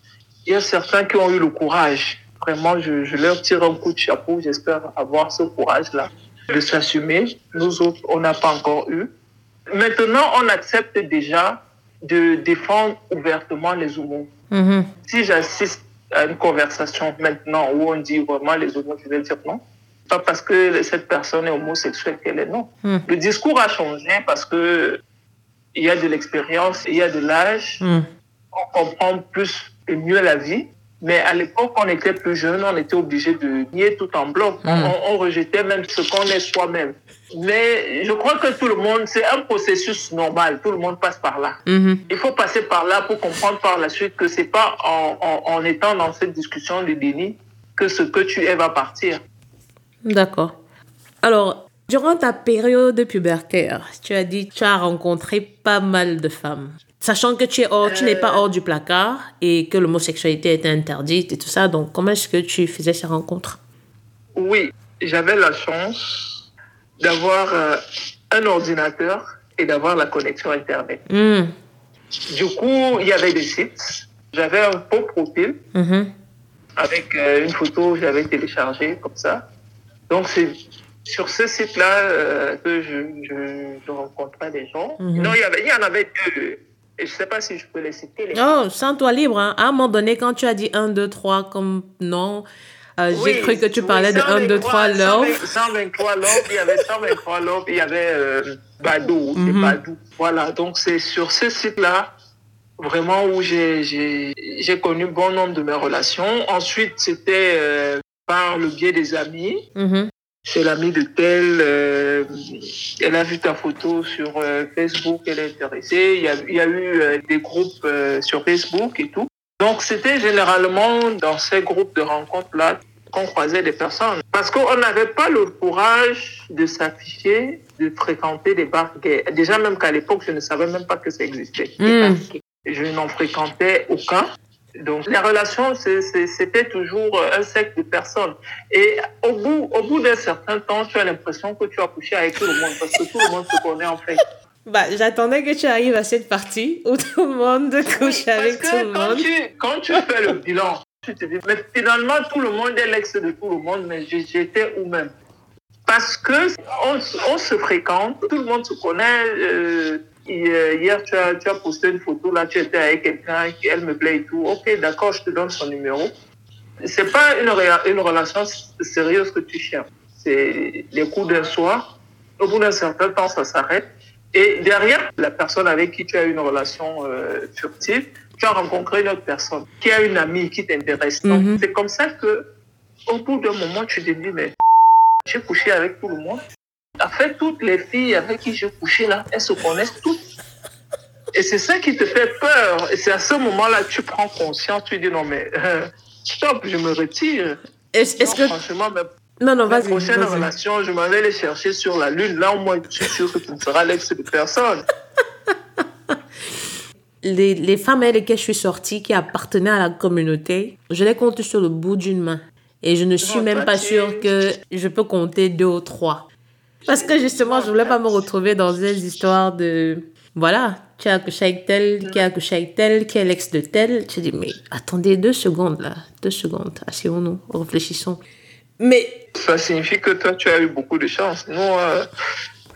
il y a certains qui ont eu le courage. Vraiment, je, je leur tire un coup de chapeau. J'espère avoir ce courage-là de s'assumer. Nous autres, on n'a pas encore eu. Maintenant, on accepte déjà de défendre ouvertement les homos Mhm. si j'assiste à une conversation maintenant où on dit vraiment les homos, je vais dire non. Pas parce que cette personne est homosexuelle qu'elle est non. Hmm. Le discours a changé parce que il y a de l'expérience, il y a de l'âge, Hmm. on comprend plus et mieux la vie. Mais à l'époque, on était plus jeune, on était obligé de nier tout en bloc. Mm. On, on rejetait même ce qu'on est soi-même. Mais je crois que tout le monde, c'est un processus normal. Tout le monde passe par là. Mhm. Il faut passer par là pour comprendre par la suite que c'est pas en, en, en étant dans cette discussion de déni que ce que tu es va partir. D'accord. Alors, durant ta période pubertaire, tu as dit que tu as rencontré pas mal de femmes. Sachant que tu es hors, tu n'es pas hors du placard et que l'homosexualité était interdite et tout ça, donc comment est-ce que tu faisais ces rencontres? Oui, j'avais la chance d'avoir euh, un ordinateur et d'avoir la connexion Internet. Hmm. Du coup, il y avait des sites. J'avais un faux profil Mhm. avec euh, une photo que j'avais téléchargée comme ça. Donc, c'est sur ce site-là euh, que je, je, je, rencontrais des gens. Mhm. Non, il y, avait, il y en avait deux. Je ne sais pas si je peux les citer. Les Oh, sens-toi libre. Hein. À un moment donné, quand tu as dit 1, 2, 3 comme nom, euh, Oui, j'ai cru que tu oui, parlais de 1, 2, 3 love. 123 love, il y avait 123 love, il y avait euh, Badou, c'est Mhm. Badou. Voilà, donc c'est sur ce site-là vraiment où j'ai connu bon nombre de mes relations. Ensuite, c'était euh, par le biais des amis. Mhm. C'est l'ami de tel, euh, elle a vu ta photo sur euh, Facebook, elle est intéressée. Il y a, il y a eu euh, des groupes euh, sur Facebook et tout. Donc c'était généralement dans ces groupes de rencontres-là qu'on croisait des personnes. Parce qu'on n'avait pas le courage de s'afficher, de fréquenter des bars gays. Déjà même qu'à l'époque, je ne savais même pas que ça existait. Mm. gays. Je n'en fréquentais aucun. Donc, les relations, c'est- c'est- c'était toujours un secte de personnes. Et au bout, au bout d'un certain temps, tu as l'impression que tu as couché avec tout le monde parce que tout le monde se connaît en fait. [laughs] Bah, j'attendais que tu arrives à cette partie où tout le monde couche Oui, avec parce tout que le quand monde. Tu, quand tu fais le [laughs] bilan, tu te dis, mais finalement, tout le monde est l'ex de tout le monde, mais j'étais où même? Parce que on, on se fréquente, tout le monde se connaît. euh, euh, hier, tu as, tu as posté une photo, là, tu étais avec quelqu'un, elle me plaît et tout. Ok, d'accord, je te donne son numéro. C'est pas une, relation sérieuse que tu cherches. C'est les coups d'un soir. Au bout d'un certain temps, ça s'arrête. Et derrière la personne avec qui tu as une relation euh, furtive, tu as rencontré une autre personne qui a une amie qui t'intéresse. Mhm. C'est comme ça que, au bout d'un moment, tu te dis, mais j'ai couché avec tout le monde. En fait, toutes les filles avec qui j'ai couché là, elles se connaissent toutes. Et c'est ça qui te fait peur. Et c'est à ce moment-là que tu prends conscience, tu dis, non, mais euh, stop, je me retire. Est-ce que... Franchement, mais Non, non, vas-y. prochaine relation, je m'en vais les chercher sur la Lune. Là, au moins, je suis sûr que tu ne seras l'ex de personne. [laughs] Les, les femmes avec lesquelles je suis sortie, qui appartenaient à la communauté, je les compte sur le bout d'une main. Et je ne suis même pas sûre que je peux compter deux ou trois. Parce que justement, je voulais pas me retrouver dans des histoires de... Voilà, tu as accouché avec tel, qui a accouché avec tel, qui est l'ex de tel. Tu dis, mais attendez deux secondes là, deux secondes, asseyons-nous, réfléchissons. Mais Ça signifie que toi, tu as eu beaucoup de chance. Nous, euh,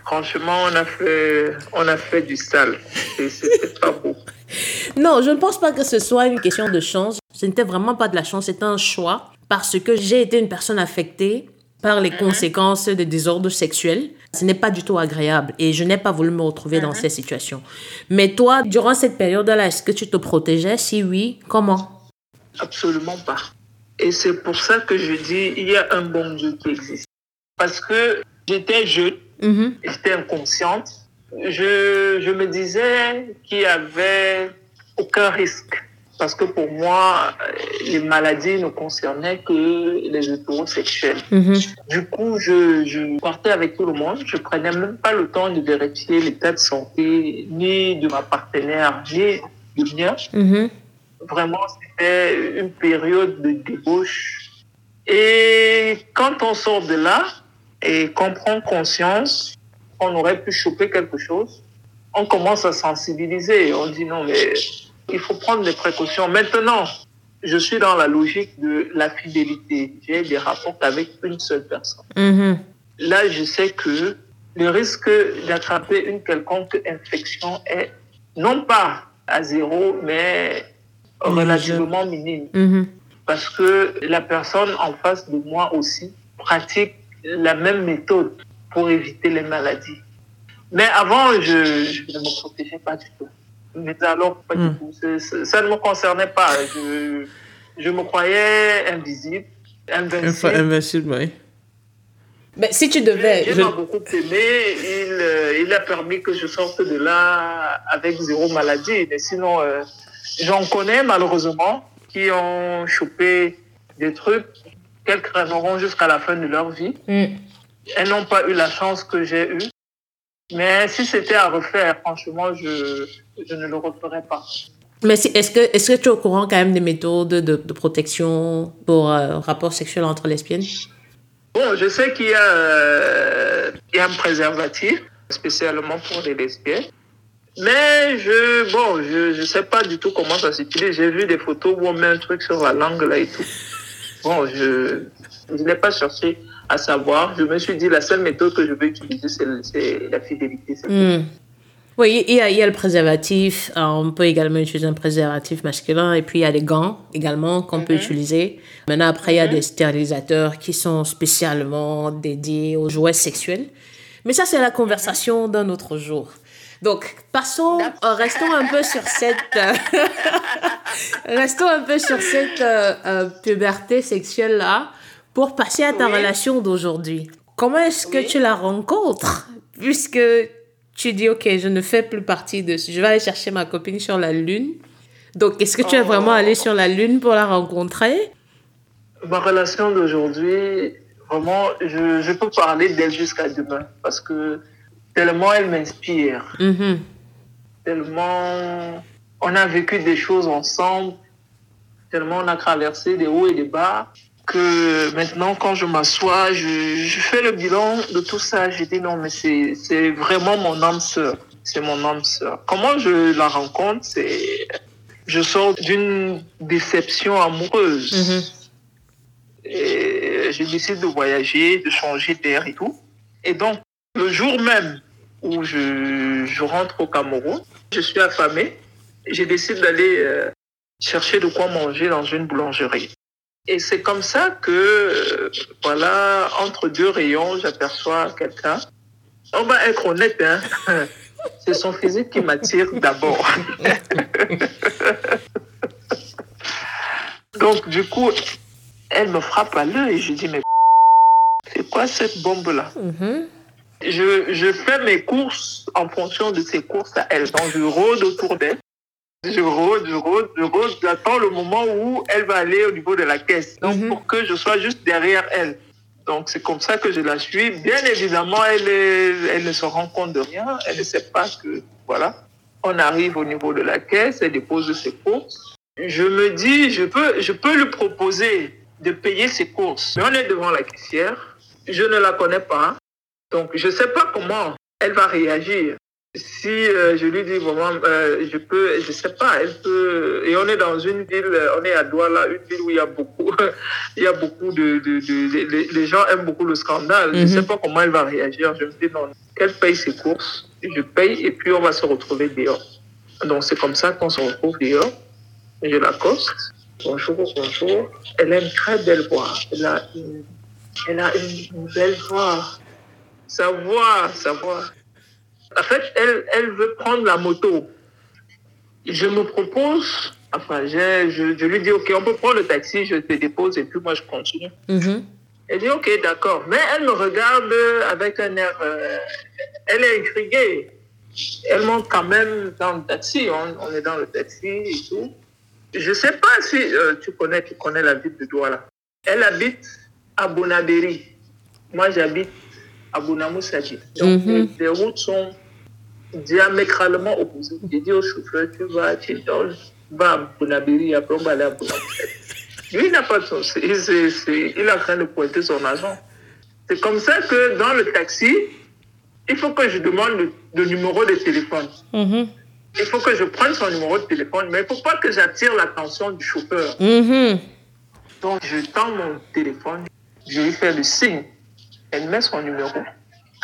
franchement, on a fait, on a fait du sale. Et C'était pas beau. [laughs] Non, je ne pense pas que ce soit une question de chance. Ce n'était vraiment pas de la chance, c'était un choix parce que j'ai été une personne affectée par les conséquences des désordres sexuels. Ce n'est pas du tout agréable et je n'ai pas voulu me retrouver dans ces situations. Mais toi, durant cette période-là, est-ce que tu te protégeais? Si oui, comment? Absolument pas. Et c'est pour ça que je dis, il y a un bon Dieu qui existe. Parce que j'étais jeune, Mhm. j'étais inconsciente. Je, je me disais qu'il n'y avait aucun risque. Parce que pour moi, euh, les maladies ne concernaient que les hétérosexuels. Mhm. Du coup, je, je partais avec tout le monde. Je prenais même pas le temps de vérifier l'état de santé ni de ma partenaire, ni du mien. Mhm. Vraiment, c'était une période de débauche. Et quand on sort de là et qu'on prend conscience qu'on aurait pu choper quelque chose, on commence à sensibiliser. On dit non, mais il faut prendre des précautions. Maintenant, je suis dans la logique de la fidélité. J'ai des rapports avec une seule personne. Mhm. Là, je sais que le risque d'attraper une quelconque infection est non pas à zéro, mais relativement minime. Mhm. Parce que la personne en face de moi aussi pratique la même méthode pour éviter les maladies. Mais avant, je, je ne me protégeais pas du tout. Mais alors, pas du tout. C'est- c'est- Ça ne me concernait pas. Je, je me croyais invisible, invincible. Invincible, oui. Mais si tu devais... Je- pas beaucoup aimé. Il, euh, il a permis que je sorte de là avec zéro maladie. Mais sinon, euh, j'en connais malheureusement qui ont chopé des trucs qu'elles crèveront jusqu'à la fin de leur vie. Mm. Elles n'ont pas eu la chance que j'ai eue. Mais si c'était à refaire, franchement, je, je ne le referais pas. Mais si- est-ce que, est que tu es au courant quand même des méthodes de, de protection pour euh, rapport sexuel entre lesbiennes? Bon, je sais qu'il y, a, euh, y a un préservatif, spécialement pour les lesbiennes. Mais je, bon, je, je sais pas du tout comment ça s'utilise. J'ai vu des photos où on met un truc sur la langue là et tout. bon, je, je n'ai pas cherché à savoir. Je me suis dit, la seule méthode que je vais utiliser, c'est la fidélité. Hmm. Oui, il y, a, il y, a, le préservatif. Euh, on peut également utiliser un préservatif masculin. Et puis, il y a des gants également qu'on peut mhm. utiliser. Maintenant, après, il y a mhm. des stérilisateurs qui sont spécialement dédiés aux jouets sexuels. Mais ça, c'est la conversation d'un autre jour. Donc, passons, euh, restons un peu sur cette, euh, [laughs] restons un peu sur cette euh, puberté sexuelle là pour passer à ta relation d'aujourd'hui. Comment est-ce que tu la rencontres? Puisque tu dis ok, je ne fais plus partie de, je vais aller chercher ma copine sur la lune. Donc, est-ce que tu es vraiment oh. allé sur la lune pour la rencontrer? Ma relation d'aujourd'hui, vraiment, je, je peux parler d'elle jusqu'à demain parce que tellement elle m'inspire. Mm-hmm. Tellement on a vécu des choses ensemble. Tellement on a traversé des hauts et des bas que maintenant, quand je m'assois, je, je, fais le bilan de tout ça. J'ai dit non, mais c'est vraiment mon âme sœur. C'est mon âme sœur. Comment je la rencontre C'est je sors d'une déception amoureuse. Mm-hmm. Et je décide de voyager, de changer d'air et tout. Et donc, le jour même où je, je rentre au Cameroun, je suis affamé. J'ai décidé d'aller euh, chercher de quoi manger dans une boulangerie. Et c'est comme ça que, euh, voilà, entre deux rayons, j'aperçois quelqu'un. On va être honnête, hein. [laughs] C'est son physique qui m'attire d'abord. [laughs] Donc, du coup, elle me frappe à l'œil et je dis, mais [laughs] c'est quoi cette bombe-là? Mm-hmm je, je fais mes courses en fonction de ces courses à elle. Donc, je rôde autour d'elle. Je rôde, je rôde, je rôde. J'attends le moment où elle va aller au niveau de la caisse. Donc, mhm. pour que je sois juste derrière elle. Donc, c'est comme ça que je la suis. Bien évidemment, elle, elle ne se rend compte de rien. Elle ne sait pas que, voilà. On arrive au niveau de la caisse, elle dépose ses courses. Je me dis, je peux, je peux lui proposer de payer ses courses. Mais on est devant la caissière. Je ne la connais pas. Donc, je ne sais pas comment elle va réagir. Si euh, je lui dis vraiment, euh, je peux, je sais pas, elle peut. Et on est dans une ville, on est à Douala, une ville où il y a beaucoup, [laughs] il y a beaucoup de, de, de, les gens aiment beaucoup le scandale. Je ne sais mhm. pas comment elle va réagir. Je me dis non, qu'elle paye ses courses, je paye et puis on va se retrouver dehors. Donc c'est comme ça qu'on se retrouve dehors. Je l'accoste. Bonjour, bonjour. Elle a une très belle voix. Elle a une, elle a une belle voix sa voix, sa voix. En fait, elle, elle veut prendre la moto. Je me propose, enfin, je, je, lui dis, OK, on peut prendre le taxi, je te dépose et puis moi je continue. Mm-hmm. Elle dit, OK, d'accord. Mais elle me regarde avec un air, euh, elle est intriguée. Elle monte quand même dans le taxi, on, est dans le taxi et tout. Je sais pas si euh, tu connais, tu connais la ville de Douala. Elle habite à Bonabéry. Moi, j'habite à Bonamoussadi. Donc, mm les routes sont diamétralement opposées. J'ai dit au chauffeur, tu vas, tu vas à Bonabiri, après on va aller à Bonamoussadi. Lui, il n'a pas de sens. Il, est en train de pointer son agent. C'est comme ça que dans le taxi, il faut que je demande le, numéro de téléphone. Mhm. Il faut que je prenne son numéro de téléphone, mais il ne faut pas que j'attire l'attention du chauffeur. Mhm. Donc, je tends mon téléphone, je lui fais le signe elle met son numéro.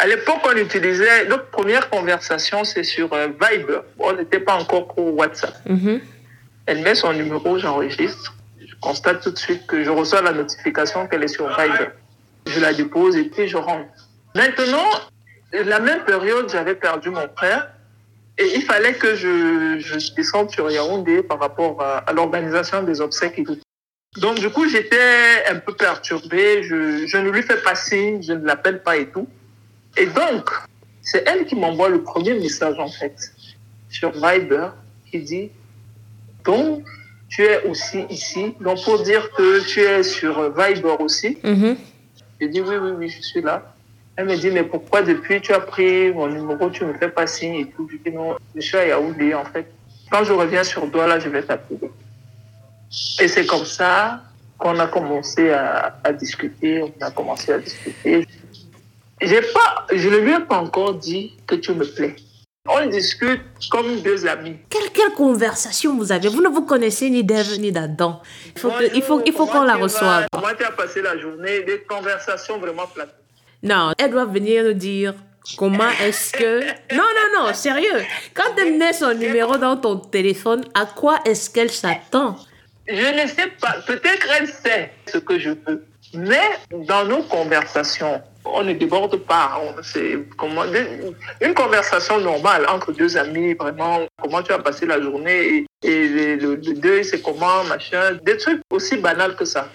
À l'époque, on utilisait, notre première conversation, c'est sur euh, Viber. On n'était pas encore pour WhatsApp. Mhm. Elle met son numéro, j'enregistre. Je constate tout de suite que je reçois la notification qu'elle est sur Viber. Je la dépose et puis je rentre. Maintenant, la même période, j'avais perdu mon frère et il fallait que je, je descende sur Yaoundé par rapport à, à l'organisation des obsèques et tout. Donc, du coup, j'étais un peu perturbée. Je, je ne lui fais pas signe, je ne l'appelle pas et tout. Et donc, c'est elle qui m'envoie le premier message, en fait, sur Viber, qui dit Donc, tu es aussi ici. Donc, pour dire que tu es sur Viber aussi. Mm Je dis Oui, oui, oui, je suis là. Elle me dit Mais pourquoi depuis tu as pris mon numéro, tu ne me fais pas signe et tout? Je dis Non, je suis à Yaoundé, en fait. Quand je reviens sur Douala, je vais t'appeler. Et c'est comme ça qu'on a commencé à, à, discuter, on a commencé à discuter. J'ai pas, je ne lui ai pas encore dit que tu me plais. On discute comme deux amis. Quelle, quelle conversation vous avez? Vous ne vous connaissez ni d'Ève ni d'Adam. Il faut, que- il faut, il faut qu'on la reçoive. Comment tu as passé la journée Des conversations vraiment plates. Non, elle doit venir nous dire comment est-ce que... [laughs] Non, non, non, sérieux. Quand elle met son numéro dans ton téléphone, à quoi est-ce qu'elle s'attend? Je ne sais pas. Peut-être elle sait ce que je veux. Mais dans nos conversations, on ne déborde pas. C'est comment une conversation normale entre deux amis, vraiment. Comment tu as passé la journée et, et le, le- deuil, c'est comment, machin. Des trucs aussi banals que ça.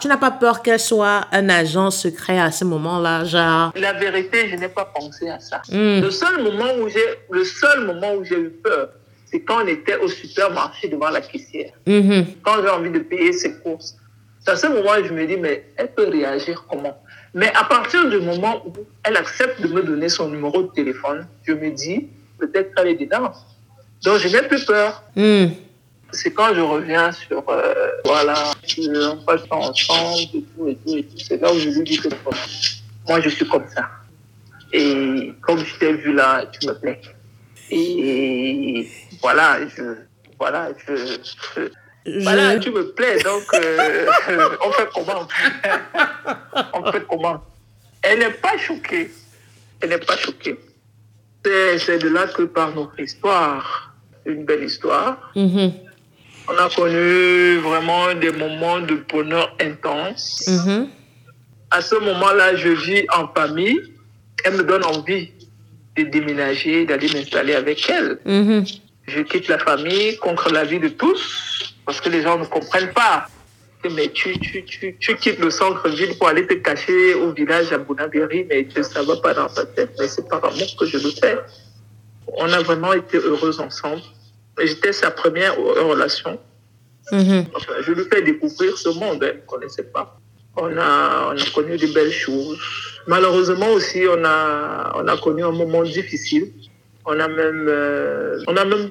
Tu n'as pas peur qu'elle soit un agent secret à ce moment-là, genre... La vérité, je n'ai pas pensé à ça. Hmm. Le seul moment où j'ai, le seul moment où j'ai eu peur, c'est quand on était au supermarché devant la caissière. Mhm. Quand j'ai envie de payer ses courses. C'est à ce moment où je me dis, mais elle peut réagir comment? Mais à partir du moment où elle accepte de me donner son numéro de téléphone, je me dis, peut-être qu'elle est dedans. Donc je n'ai plus peur. Hmm. C'est quand je reviens sur, euh, voilà, on passe pas ensemble, et tout, et tout, et tout. C'est là où je lui dis que moi je suis comme ça. Et comme je t'ai vu là, tu me plais. Et voilà, je, voilà, je, je- Je- voilà, tu me plais, donc euh, on fait comment [laughs] On fait comment Elle n'est pas choquée. Elle n'est pas choquée. C'est de là que part notre histoire. Une belle histoire. Mhm. On a connu vraiment des moments de bonheur intense. Mhm. À ce moment-là, je vis en famille. Elle me donne envie de déménager, d'aller m'installer avec elle. Mhm. Je quitte la famille contre l'avis de tous, parce que les gens ne comprennent pas. Mais tu, tu, tu, tu quittes le centre-ville pour aller te cacher au village à Bounabéry, mais ça va pas dans ta tête. Mais c'est par amour que je le fais. On a vraiment été heureux ensemble. J'étais sa première relation. Mhm. Enfin, je lui fais découvrir ce monde, elle ne connaissait pas. On a, on a connu de belles choses. Malheureusement aussi, on a, on a connu un moment difficile. On a même, euh, on a même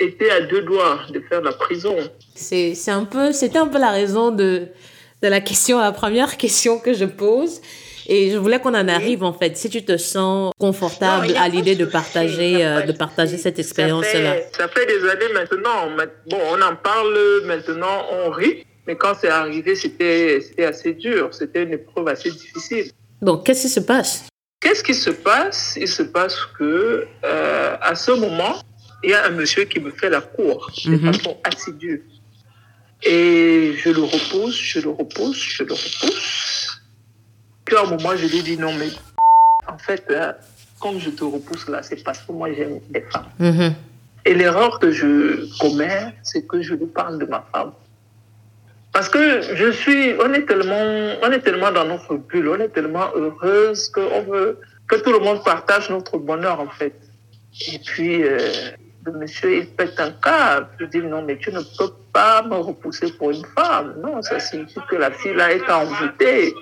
été à deux doigts de faire la prison. C'est c'est un peu, c'était un peu la raison de, de la question, la première question que je pose. Et je voulais qu'on en arrive, en fait. Si tu te sens confortable Non, à l'idée de pas de partager, euh, de partager cette expérience-là. ça fait des années maintenant. Ma- Bon, on en parle maintenant, on rit. Mais quand c'est arrivé, c'était c'était assez dur. C'était une épreuve assez difficile. Donc, qu'est-ce qui se passe? Qu'est-ce qui se passe? Il se passe que euh, à ce moment, il y a un monsieur qui me fait la cour de Mhm. façon assidue. Et je le repousse, je le repousse, je le repousse. Puis à un moment, je lui dis non, mais en fait, euh, comme je te repousse là, c'est parce que moi j'aime les femmes. Mhm. Et l'erreur que je commets, c'est que je lui parle de ma femme. Parce que je suis, on est tellement, on est tellement dans notre bulle, on est tellement heureuse qu'on veut que tout le monde partage notre bonheur en fait. Et puis, euh, le monsieur, il pète un câble. Je dis non, mais tu ne peux pas me repousser pour une femme. Non, ça signifie que la fille là est envoûtée.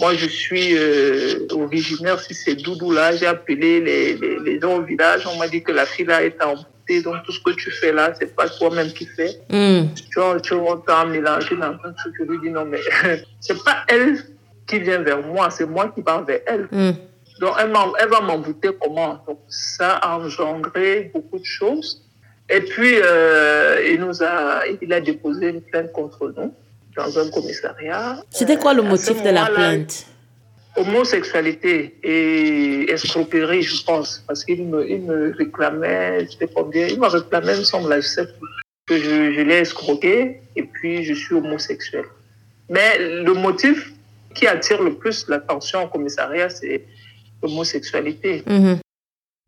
Moi, je suis euh, originaire, si c'est Doudou là, j'ai appelé les, les, les gens au village, on m'a dit que la fille là est envoûtée, donc tout ce que tu fais là, c'est pas toi-même qui fais. Hmm. Tu vois, tu vois, t'as mélangé dans un truc, je lui dis non, mais [laughs] c'est pas elle qui vient vers moi, c'est moi qui pars vers elle. Hmm. Donc, elle, elle va m'embouter comment? Donc, ça a engendré beaucoup de choses. Et puis, euh, il nous a, il a déposé une plainte contre nous dans un commissariat. C'était quoi le Euh, motif de la plainte? Homosexualité et escroquerie, je pense, parce qu'il me, il me réclamait, c'était combien Il me réclamait, il me semble, je sais que je, je l'ai escroqué et puis je suis homosexuel. Mais le motif qui attire le plus l'attention au commissariat, c'est l'homosexualité. Mhm.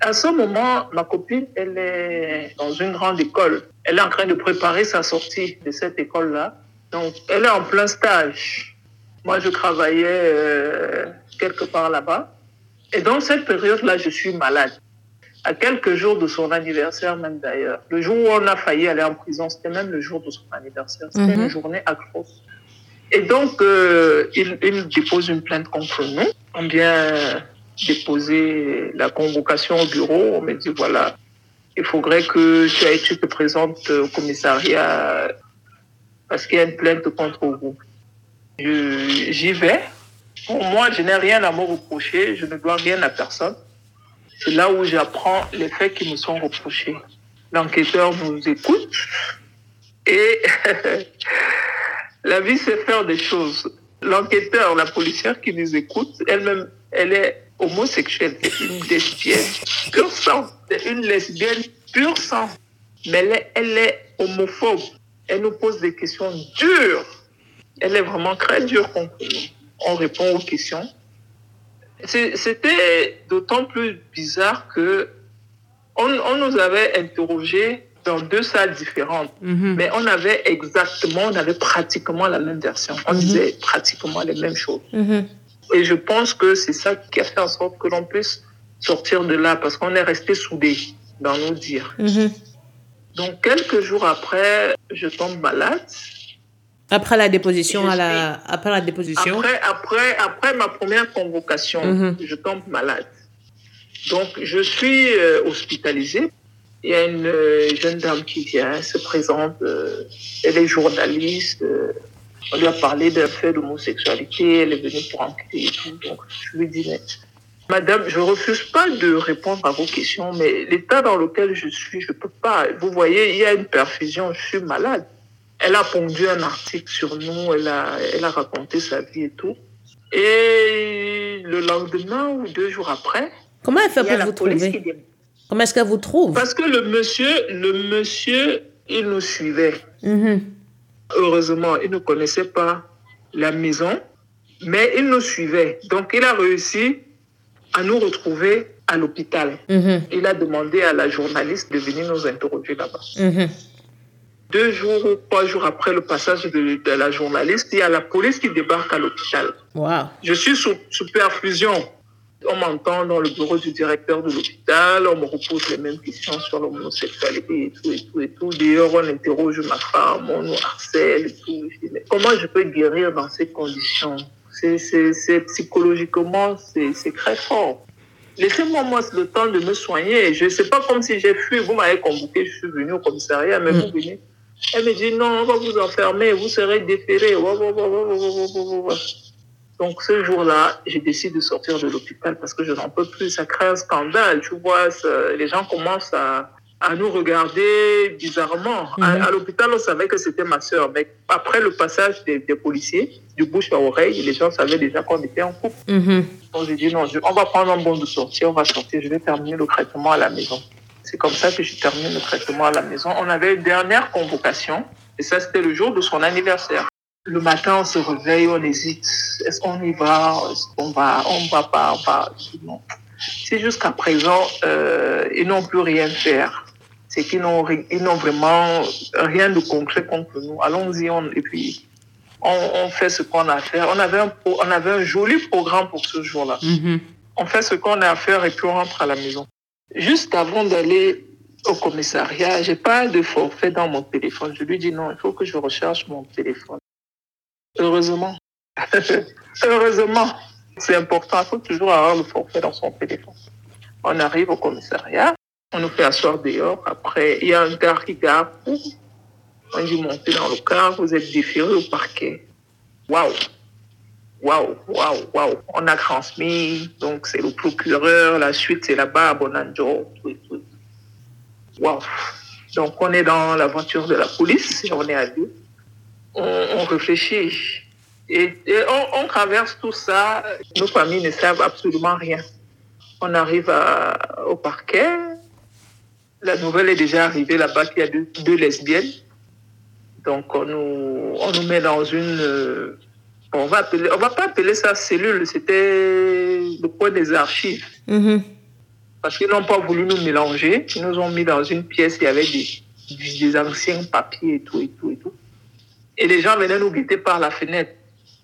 À ce moment, ma copine, elle est dans une grande école. Elle est en train de préparer sa sortie de cette école-là. Donc, elle est en plein stage. Moi, je travaillais euh, quelque part là-bas. Et dans cette période-là, je suis malade. À quelques jours de son anniversaire, même d'ailleurs. Le jour où on a failli aller en prison, c'était même le jour de son anniversaire. C'était Mhm. une journée atroce. Et donc, euh, il, il dépose une plainte contre nous. On vient déposer la convocation au bureau. On me dit, voilà, il faudrait que tu, te présentes au commissariat parce qu'il y a une plainte contre vous. J'y vais. Pour moi, je n'ai rien à me reprocher. Je ne dois rien à personne. C'est là où j'apprends les faits qui me sont reprochés. L'enquêteur nous écoute et [laughs] la vie, c'est faire des choses. L'enquêteur, la policière qui nous écoute, elle-même, elle est homosexuelle, c'est une lesbienne pur sang, c'est une lesbienne pur sang. Mais elle est, elle est homophobe. Elle nous pose des questions dures. Elle est vraiment très dure. On répond aux questions. C'était d'autant plus bizarre que on, on nous avait interrogés dans deux salles différentes, Mhm. mais on avait exactement, on avait pratiquement la même version. On Mhm. disait pratiquement les mêmes choses. Mhm. Et je pense que c'est ça qui a fait en sorte que l'on puisse sortir de là, parce qu'on est resté soudés dans nos dires. Mhm. Donc, quelques jours après, je tombe malade. Après la déposition, Je à la... après la déposition. Après, après, après ma première convocation, Mhm. je tombe malade. Donc, je suis euh, hospitalisée. Il y a une euh, jeune dame qui vient, se présente. euh, elle est journaliste. On lui a parlé d'un fait d'homosexualité. Elle est venue pour enquêter et tout. Donc, je lui dis, mais, Madame, je refuse pas de répondre à vos questions, mais l'état dans lequel je suis, je peux pas. Vous voyez, il y a une perfusion, je suis malade. Elle a pondu un article sur nous, elle a, elle a raconté sa vie et tout. Et le lendemain ou deux jours après, Comment elle fait pour vous qui trouver. Comment est-ce qu'elle vous trouve Parce que le monsieur, le monsieur, il nous suivait. Mhm. Heureusement, il ne connaissait pas la maison, mais il nous suivait. Donc, il a réussi à nous retrouver à l'hôpital. Mhm. Il a demandé à la journaliste de venir nous interroger là-bas. Mhm. Deux jours ou trois jours après le passage de, de la journaliste, il y a la police qui débarque à l'hôpital. Wow. Je suis sous, sous perfusion. On m'entend dans le bureau du directeur de l'hôpital, on me repose les mêmes questions sur l'homosexualité et tout, et tout, et tout. D'ailleurs, on interroge ma femme, on nous harcèle et tout. Mais comment je peux guérir dans ces conditions? C'est, psychologiquement, c'est, très fort. Laissez-moi moi le temps de me soigner. Je ne sais pas comme si j'ai fui. Vous m'avez convoqué, je suis venu au commissariat, mais Mm. vous venez. Elle me dit non, on va vous enfermer, vous serez déféré. Donc ce jour-là, je décide de sortir de l'hôpital parce que je n'en peux plus. Ça crée un scandale. Tu vois, ça- les gens commencent à, à nous regarder bizarrement. À- Mhm. À, l'hôpital, on savait que c'était ma sœur. Mais après le passage des, des policiers, du bouche à oreille, les gens savaient déjà qu'on était en couple. Mhm. Donc j'ai dit non, je- on va prendre un bon de sortie, on va sortir, je vais terminer le traitement à la maison. C'est comme ça que je termine le traitement à la maison. On avait une dernière convocation et ça c'était le jour de son anniversaire. Le matin, on se réveille, on hésite. Est-ce qu'on y va? Est-ce qu'on va? On va pas On va non. C'est jusqu'à présent, euh, ils n'ont plus rien faire. C'est qu'ils n'ont ils n'ont vraiment rien de concret contre nous. Allons-y, on, et puis on, on fait ce qu'on a à faire. On avait un, on avait un joli programme pour ce jour-là. Mhm. On fait ce qu'on a à faire et puis on rentre à la maison. Juste avant d'aller au commissariat, j'ai pas de forfait dans mon téléphone. Je lui dis non, il faut que je recherche mon téléphone. Heureusement. [laughs] Heureusement. C'est important. Il faut toujours avoir le forfait dans son téléphone. On arrive au commissariat. On nous fait asseoir dehors. Après, il y a un gars qui garde. On dit montez dans le car. Vous êtes déféré au parquet. Waouh! Waouh, waouh, waouh. On a transmis, donc c'est le procureur, la suite c'est là-bas à Bonanjo. Waouh. Donc on est dans la voiture de la police, on est à deux. On, on réfléchit. Et, et on, on traverse tout ça. Nos familles ne savent absolument rien. On arrive à- au parquet. La nouvelle est déjà arrivée là-bas qu'il y a deux, deux lesbiennes. Donc on nous, on nous met dans une... euh, on va appeler, on va pas appeler ça cellule, c'était le coin des archives. Mhm. Parce qu'ils n'ont pas voulu nous mélanger. Ils nous ont mis dans une pièce, il y avait des, des anciens papiers et tout, et tout, et tout. Et les gens venaient nous guetter par la fenêtre,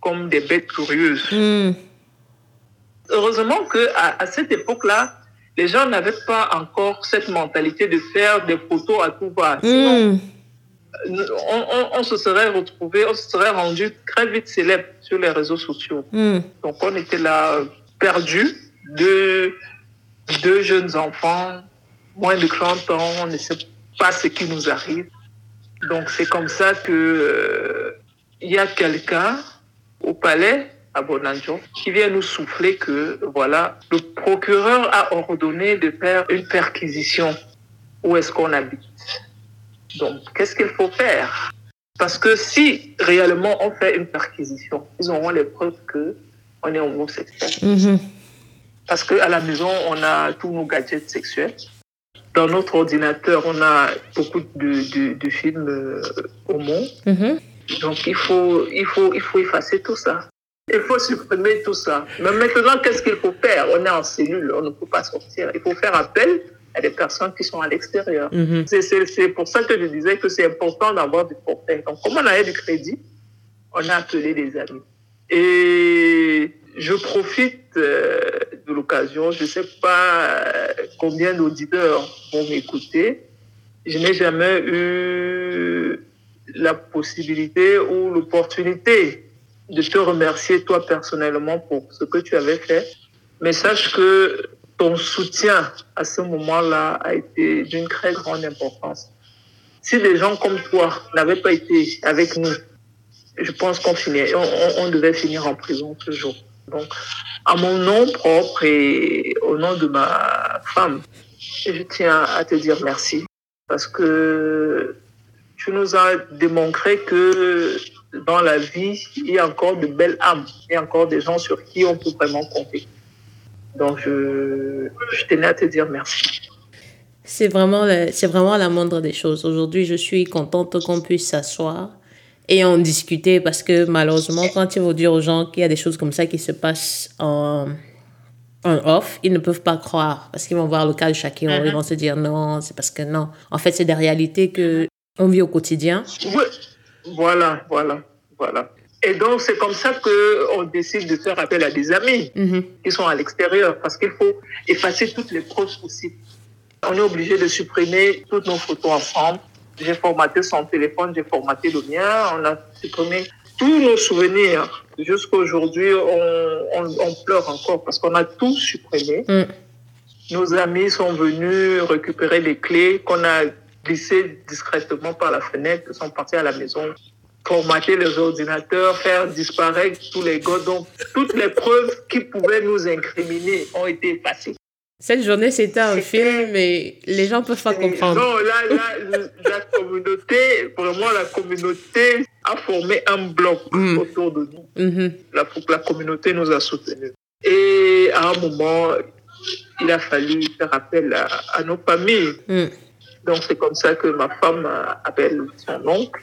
comme des bêtes curieuses. Mhm. Heureusement qu'à à cette époque-là, les gens n'avaient pas encore cette mentalité de faire des photos à tout va. Sinon, Mhm. on, on- on se serait retrouvé, on se serait rendu très vite célèbre sur les réseaux sociaux. Mhm. Donc on était là perdus, deux, deux jeunes enfants, moins de 30 ans, on ne sait pas ce qui nous arrive. Donc c'est comme ça que euh, il y a quelqu'un au palais à Bonanjo, qui vient nous souffler que, voilà, le procureur a ordonné de faire une perquisition où est-ce qu'on habite? Donc, qu'est-ce qu'il faut faire? Parce que si réellement on fait une perquisition, ils auront les preuves que on est homosexuel. Mhm. Parce qu'à la maison, on a tous nos gadgets sexuels. Dans notre ordinateur, on a beaucoup de, de, de films euh, homo. Mhm. Donc, il faut, il, faut, il faut effacer tout ça. Il faut supprimer tout ça. Mais maintenant, qu'est-ce qu'il faut faire? On est en cellule, on ne peut pas sortir. Il faut faire appel à des personnes qui sont à l'extérieur. Mhm. C'est- C'est c'est pour ça que je disais que c'est important d'avoir du forfait. Donc, comme on avait du crédit, on a appelé des amis. Et je profite euh, de l'occasion, je ne sais pas euh, combien d'auditeurs vont m'écouter. Je n'ai jamais eu la possibilité ou l'opportunité de te remercier toi personnellement pour ce que tu avais fait. Mais sache que ton soutien à ce moment-là a été d'une très grande importance. Si des gens comme toi n'avaient pas été avec nous, je pense qu'on on, on- devait finir en prison ce jour. Donc, à mon nom propre et au nom de ma femme, je tiens à te dire merci parce que tu nous as démontré que dans la vie, il y a encore de belles âmes, il y a encore des gens sur qui on peut vraiment compter. Donc, je, je tenais à te dire merci. C'est vraiment, c'est vraiment la moindre des choses. Aujourd'hui, je suis contente qu'on puisse s'asseoir et en discuter parce que malheureusement, quand il faut dire aux gens qu'il y a des choses comme ça qui se passent en, en off, ils ne peuvent pas croire parce qu'ils vont voir le cas de chacun. Ils vont se dire non, c'est parce que non. En fait, c'est des réalités que on vit au quotidien. Oui, voilà, voilà, voilà. Et donc, c'est comme ça qu'on décide de faire appel à des amis Mhm. qui sont à l'extérieur parce qu'il faut effacer toutes les preuves possibles. On est obligé de supprimer toutes nos photos ensemble. J'ai formaté son téléphone, j'ai formaté le mien, on a supprimé tous nos souvenirs. Jusqu'à aujourd'hui, on, on, on pleure encore parce qu'on a tout supprimé. Mm. Nos amis sont venus récupérer les clés qu'on a glissées discrètement par la fenêtre, sont partis à la maison, formater les ordinateurs, faire disparaître tous les gars. Donc, toutes les preuves qui pouvaient nous incriminer ont été effacées. Cette journée, c'était un film, mais les gens peuvent pas comprendre. Non, là, là, la communauté, vraiment, la communauté a formé un bloc Mm. autour de nous. Mhm. La, la communauté nous a soutenus. Et à un moment, il a fallu faire appel à, à nos familles. Mm. Donc, c'est comme ça que ma femme euh, appelle son oncle,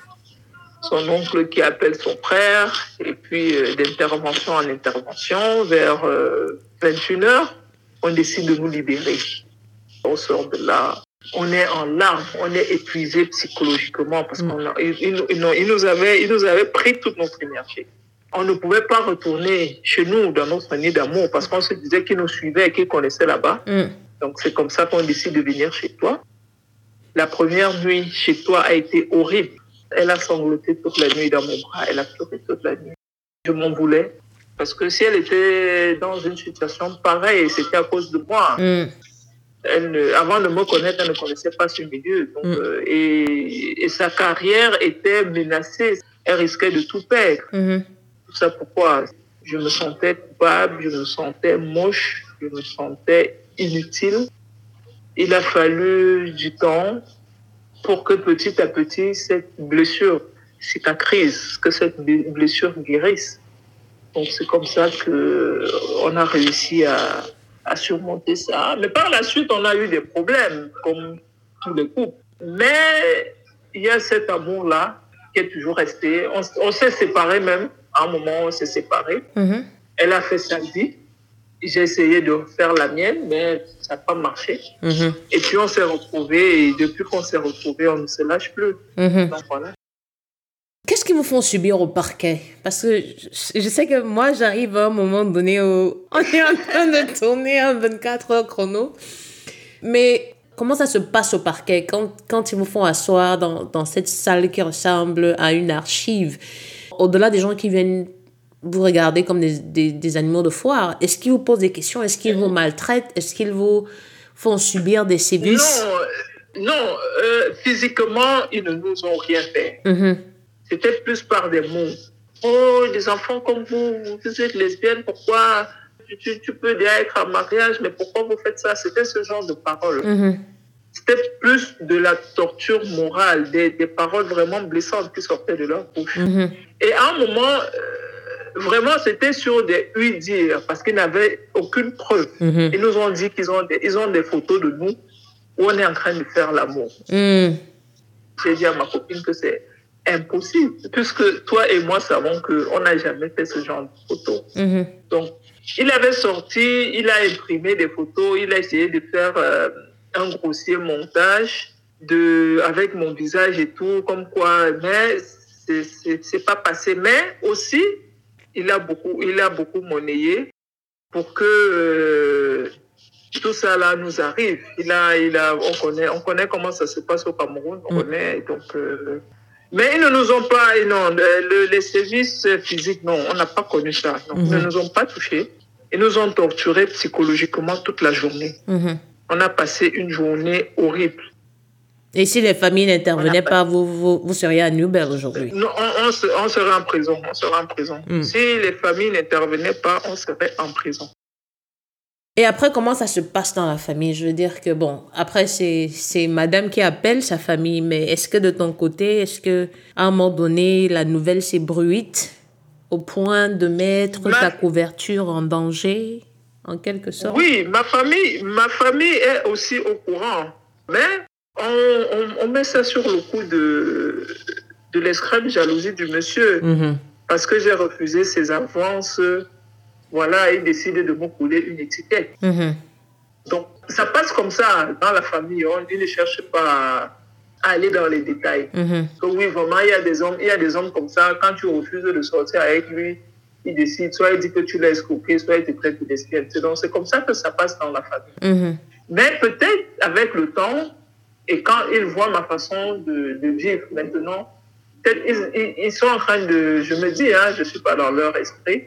son oncle qui appelle son frère, et puis euh, d'intervention en intervention, vers 21 heures, on décide de nous libérer. On sort de là, on est en larmes, on est épuisé psychologiquement parce Mm. a- il, nous- avait, il nous avait pris toute notre énergie. On ne pouvait pas retourner chez nous dans notre nid d'amour parce qu'on se disait qu'il nous suivait et qu'il connaissait là-bas. Mm. Donc c'est comme ça qu'on décide de venir chez toi. La première nuit chez toi a été horrible. Elle a sangloté toute la nuit dans mon bras. Elle a pleuré toute la nuit. Je m'en voulais. Parce que si elle était dans une situation pareille, c'était à cause de moi. Mm. Elle ne- avant de me connaître, elle ne connaissait pas ce milieu. Donc, Mm. euh, et, et sa carrière était menacée. Elle risquait de tout perdre. Mhm. Tout ça pourquoi? Je me sentais coupable, je me sentais moche, je me sentais inutile. Il a fallu du temps pour que petit à petit cette blessure cicatrise, que cette blessure guérisse. Donc c'est comme ça que on a réussi à, à surmonter ça. Mais par la suite, on a eu des problèmes, comme tous les couples. Mais il y a cet amour-là qui est toujours resté. On, on s'est séparés même. À un moment, on s'est séparés. Mhm. Elle a fait sa vie. J'ai essayé de faire la mienne, mais ça n'a pas marché. Mhm. Et puis on s'est retrouvés. Et depuis qu'on s'est retrouvés, on ne se lâche plus. Mhm. Donc voilà. Qu'est-ce qu'ils vous font subir au parquet? Parce que je, sais que moi, j'arrive à un moment donné où [laughs] on est en train de tourner un 24 heures chrono. Mais comment ça se passe au parquet? Quand, quand ils vous font asseoir dans, dans cette salle qui ressemble à une archive Au-delà des gens qui viennent vous regarder comme des, des, des animaux de foire, est-ce qu'ils vous posent des questions? Est-ce qu'ils vous maltraitent? Est-ce qu'ils vous font subir des sévices? Non, euh, non euh, physiquement, ils ne nous ont rien fait. Mhm. C'était plus par des mots. oh, des enfants comme vous, vous êtes lesbienne, pourquoi tu, tu peux déjà être en mariage, mais pourquoi vous faites ça? C'était ce genre de paroles. Mhm. C'était plus de la torture morale, des, des paroles vraiment blessantes qui sortaient de leur bouche. Mhm. Et à un moment, euh, vraiment, c'était sur des oui-dire, parce qu'ils n'avaient aucune preuve. Mhm. Ils nous ont dit qu'ils ont des, ils ont des photos de nous où on est en train de faire l'amour. Mhm. J'ai dit à ma copine que c'est impossible, puisque toi et moi savons qu'on n'a jamais fait ce genre de photos. Mhm. Donc, il avait sorti, il a imprimé des photos, il a essayé de faire euh, un grossier montage de, avec mon visage et tout, comme quoi, mais c'est- pas passé. Mais aussi, il a beaucoup, il a beaucoup monnayé pour que euh, tout ça là nous arrive. Il a, il a, on connaît, on connaît comment ça se passe au Cameroun, on Mm. connaît, donc. euh, mais ils ne nous ont pas, et non, le- le- les services physiques, non, on n'a pas connu ça. Non, Ils ne Mhm. nous ont pas touchés. Ils nous ont torturés psychologiquement toute la journée. Mhm. On a passé une journée horrible. Et si les familles n'intervenaient pas, vous, vous, vous seriez à Newberg aujourd'hui? Non, on, on se- on serait en prison. On serait en prison. Mm. Si les familles n'intervenaient pas, on serait en prison. Et après, comment ça se passe dans la famille? Je veux dire que, bon, après, c'est madame qui appelle sa famille, mais est-ce que de ton côté, est-ce que à un moment donné, la nouvelle s'est bruite au point de mettre Ma- ta couverture en danger, en quelque sorte? Oui, ma famille, ma famille est aussi au courant. Mais on, on, on met ça sur le coup de, de l'extrême jalousie du monsieur. Mhm. Parce que j'ai refusé ses avances. Voilà, il décide de me couler une étiquette. Mhm. Donc, ça passe comme ça dans la famille. On il ne cherche pas à, aller dans les détails. Mhm. Que oui, vraiment, il y a des hommes, il y a des hommes comme ça. Quand tu refuses de sortir avec lui, il décide, soit il dit que tu l'as escroqué, soit il te traite de lesbienne. C'est donc c'est comme ça que ça passe dans la famille. Mhm. Mais peut-être avec le temps et quand ils voient ma façon de, de vivre maintenant, peut-être ils, ils, ils sont en train de, je me dis, hein, je suis pas dans leur esprit,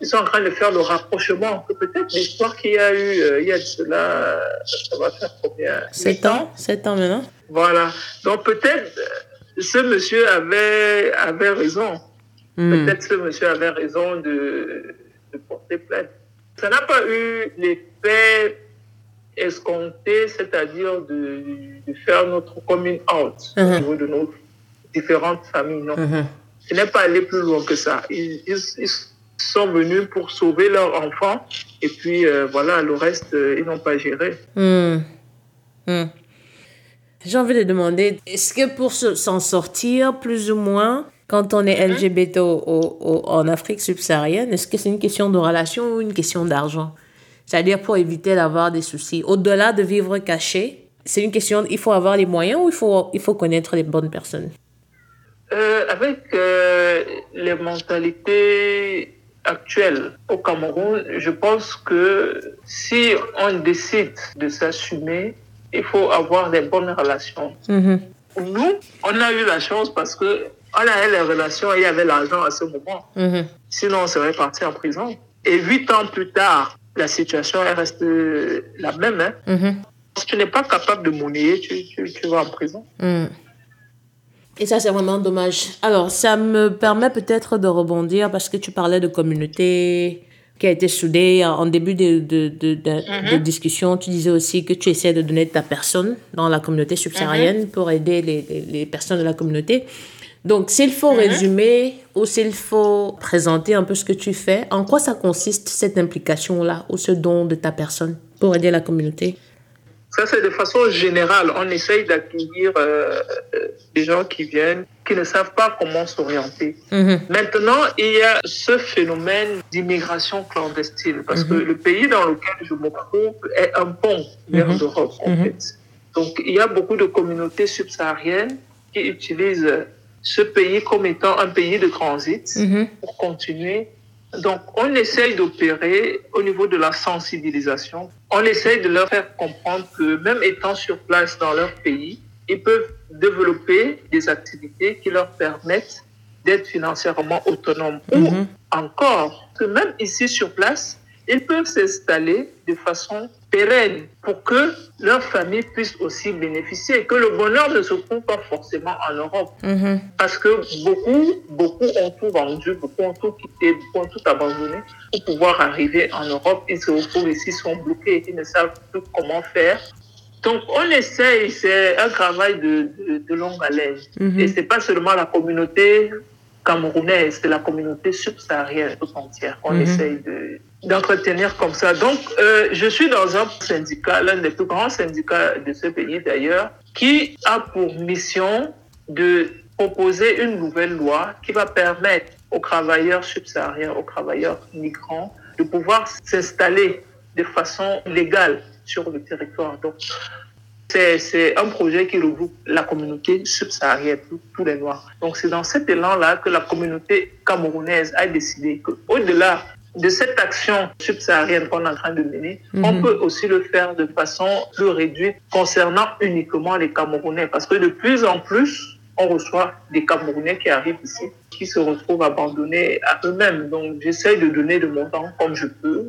ils sont en train de faire le rapprochement que peut-être l'histoire qu'il y a eu, euh, il y a de cela, ça va faire combien? Sept ans Sept ans maintenant Voilà. Donc peut-être euh, ce monsieur avait, avait raison. Mhm. Peut-être ce monsieur avait raison de, de porter plainte. Ça n'a pas eu l'effet escompté, c'est-à-dire de, de faire notre coming out au Mhm. niveau de nos différentes familles. Non, Mhm. ce n'est pas allé plus loin que ça. Ils, ils- ils sont venus pour sauver leur enfant et puis euh, voilà, le reste, euh, ils n'ont pas géré. Hmm. Hmm. J'ai envie de demander, est-ce que pour se- s'en sortir, plus ou moins, quand on est LGBT au- au- en Afrique subsaharienne, est-ce que c'est une question de relation ou une question d'argent? C'est-à-dire pour éviter d'avoir des soucis. Au-delà de vivre caché, c'est une question, il faut avoir les moyens ou il faut, il faut connaître les bonnes personnes? Euh, avec les mentalités actuelles au Cameroun, je pense que si on décide de s'assumer, il faut avoir des bonnes relations. Mhm. Nous, on a eu la chance parce que on avait les relations et il y avait l'argent à ce moment. Mhm. Sinon, on serait parti en prison. Et huit ans plus tard, la situation elle reste la même. Hein. Mhm. Si tu n'es pas capable de monnayer, tu, tu, tu vas en prison. Et ça, c'est vraiment dommage. Alors, ça me permet peut-être de rebondir parce que tu parlais de communauté qui a été soudée en début de, de, de, de- de discussion. Tu disais aussi que tu essaies de donner ta personne dans la communauté subsaharienne pour aider les, les, les personnes de la communauté. Donc, s'il faut résumer ou s'il faut présenter un peu ce que tu fais, en quoi ça consiste cette implication-là ou ce don de ta personne pour aider la communauté? Ça, c'est de façon générale. On essaye d'accueillir euh, euh, des gens qui viennent, qui ne savent pas comment s'orienter. Mhm. Maintenant, il y a ce phénomène d'immigration clandestine, parce que le pays dans lequel je me trouve est un pont vers Mhm. l'Europe, en Mhm. fait. Donc, il y a beaucoup de communautés subsahariennes qui utilisent ce pays comme étant un pays de transit Mhm. pour continuer. Donc, on essaye d'opérer au niveau de la sensibilisation. On essaye de leur faire comprendre que même étant sur place dans leur pays, ils peuvent développer des activités qui leur permettent d'être financièrement autonomes. Mhm. Ou encore, que même ici sur place, ils peuvent s'installer de façon pérenne pour que leur famille puisse aussi bénéficier, que le bonheur ne se trouve pas forcément en Europe. Mhm. Parce que beaucoup, beaucoup ont tout vendu, beaucoup ont tout quitté, beaucoup ont tout abandonné pour pouvoir arriver en Europe. Ils se retrouvent ici, sont bloqués, ils ne savent plus comment faire. Donc, on essaye, c'est un travail de, de, de longue haleine. Mhm. Et c'est pas seulement la communauté camerounaise, c'est la communauté subsaharienne tout entière qu'on Mhm. essaye de d'entretenir comme ça. Donc, euh, je suis dans un syndicat, l'un des plus grands syndicats de ce pays d'ailleurs, qui a pour mission de proposer une nouvelle loi qui va permettre aux travailleurs subsahariens, aux travailleurs migrants, de pouvoir s'installer de façon légale sur le territoire. Donc, c'est, un projet qui regroupe la communauté subsaharienne, tous les Noirs. Donc, c'est dans cet élan-là que la communauté camerounaise a décidé qu'au-delà de cette action subsaharienne qu'on est en train de mener, on Mhm. peut aussi le faire de façon plus réduite concernant uniquement les Camerounais. Parce que de plus en plus, on reçoit des Camerounais qui arrivent ici, qui se retrouvent abandonnés à eux-mêmes. Donc, j'essaye de donner de mon temps comme je peux.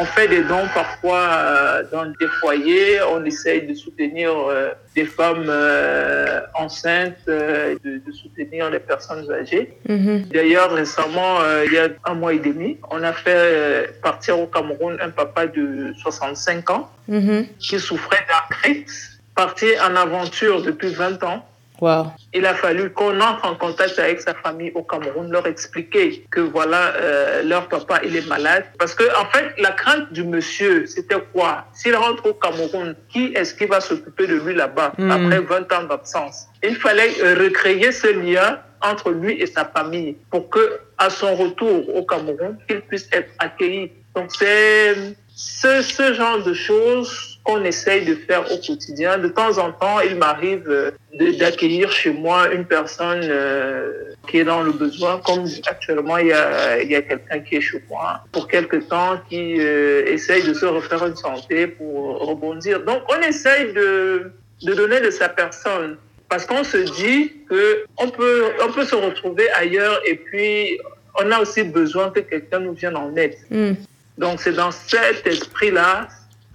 On fait des dons parfois euh, dans des foyers. On essaye de soutenir euh, des femmes euh, enceintes, de, de soutenir les personnes âgées. Mhm. D'ailleurs, récemment, il y a un mois et demi, on a fait partir au Cameroun un papa de 65 ans Mhm. qui souffrait d'arthrite, parti en aventure depuis 20 ans. Wow. Il a fallu qu'on entre en contact avec sa famille au Cameroun, leur expliquer que voilà, euh, leur papa, il est malade. Parce que, en fait, la crainte du monsieur, c'était quoi? S'il rentre au Cameroun, qui est-ce qui va s'occuper de lui là-bas Mhm. après 20 ans d'absence? Il fallait euh, recréer ce lien entre lui et sa famille pour que, à son retour au Cameroun, qu'il puisse être accueilli. Donc, c'est ce, ce genre de choses qu'on essaye de faire au quotidien. De temps en temps, il m'arrive euh, d'accueillir chez moi une personne euh, qui est dans le besoin. Comme actuellement, il y a, il y a quelqu'un qui est chez moi pour quelque temps, qui euh, essaye de se refaire une santé pour rebondir. Donc, on essaye de, de donner de sa personne. Parce qu'on se dit que on peut, on peut se retrouver ailleurs et puis on a aussi besoin que quelqu'un nous vienne en aide. Mhm. Donc, c'est dans cet esprit-là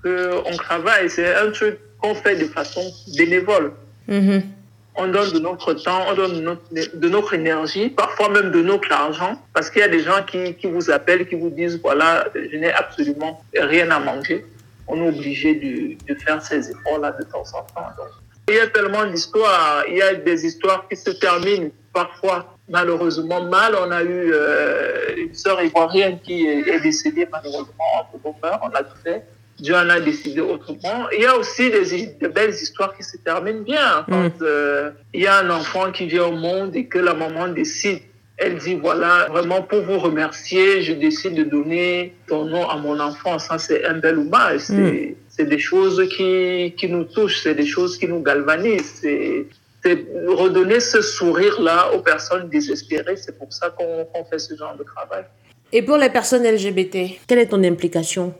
qu'on travaille. C'est un truc qu'on fait de façon bénévole. Mhm. On donne de notre temps, on donne de notre, de notre énergie, parfois même de notre argent, parce qu'il y a des gens qui, qui vous appellent, qui vous disent, voilà, je n'ai absolument rien à manger. On est obligé de, de faire ces efforts-là de temps en temps. Donc, il y a tellement d'histoires. Il y a des histoires qui se terminent parfois malheureusement mal. On a eu euh, une sœur ivoirienne qui est, est décédée malheureusement mains. On a tout fait. Dieu en a décidé autrement. Il y a aussi des, des belles histoires qui se terminent bien. Quand euh, il y a un enfant qui vient au monde et que la maman décide, elle dit voilà, vraiment pour vous remercier, je décide de donner ton nom à mon enfant. Ça, c'est un bel hommage. C'est Mm. c'est des choses qui, qui nous touchent, c'est des choses qui nous galvanisent. C'est c'est redonner ce sourire-là aux personnes désespérées. C'est pour ça qu'on qu'on fait ce genre de travail. Et pour les personnes LGBT, quelle est ton implication?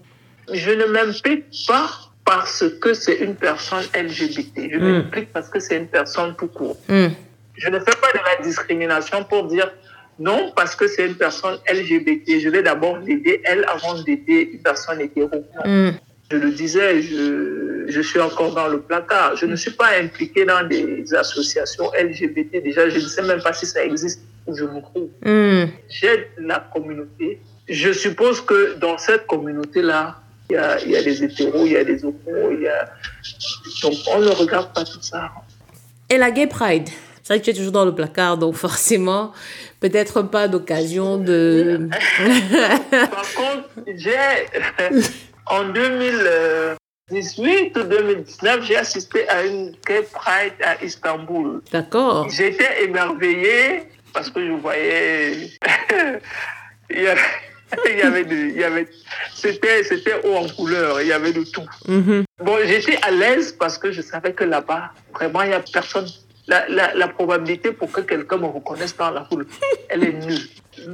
Je ne m'implique pas parce que c'est une personne LGBT. Je Mm. m'implique parce que c'est une personne tout court. Mhm. Je ne fais pas de la discrimination pour dire non parce que c'est une personne LGBT. Je vais d'abord l'aider, elle, avant d'aider une personne hétéro. Mhm. Je le disais, je, je suis encore dans le placard. Je ne suis pas impliqué dans des associations LGBT. Déjà, je ne sais même pas si ça existe où je me trouve. J'aide la communauté. Je suppose que dans cette communauté-là, il y a, il y a des hétéros, il y a des homos, il y a... Donc, on ne regarde pas tout ça. Et la Gay Pride C'est vrai que tu es toujours dans le placard, donc forcément, peut-être pas d'occasion de... [laughs] Par contre, j'ai, [laughs] en 2018 ou 2019, j'ai assisté à une Gay Pride à Istanbul. D'accord. J'étais émerveillé parce que je voyais. [laughs] il y avait, il y avait, de- il y avait c'était, c'était haut en couleur, il y avait de tout. Mhm. Bon, j'étais à l'aise parce que je savais que là-bas, vraiment, il n'y a personne. La, la, la probabilité pour que quelqu'un me reconnaisse dans la foule, elle est nulle.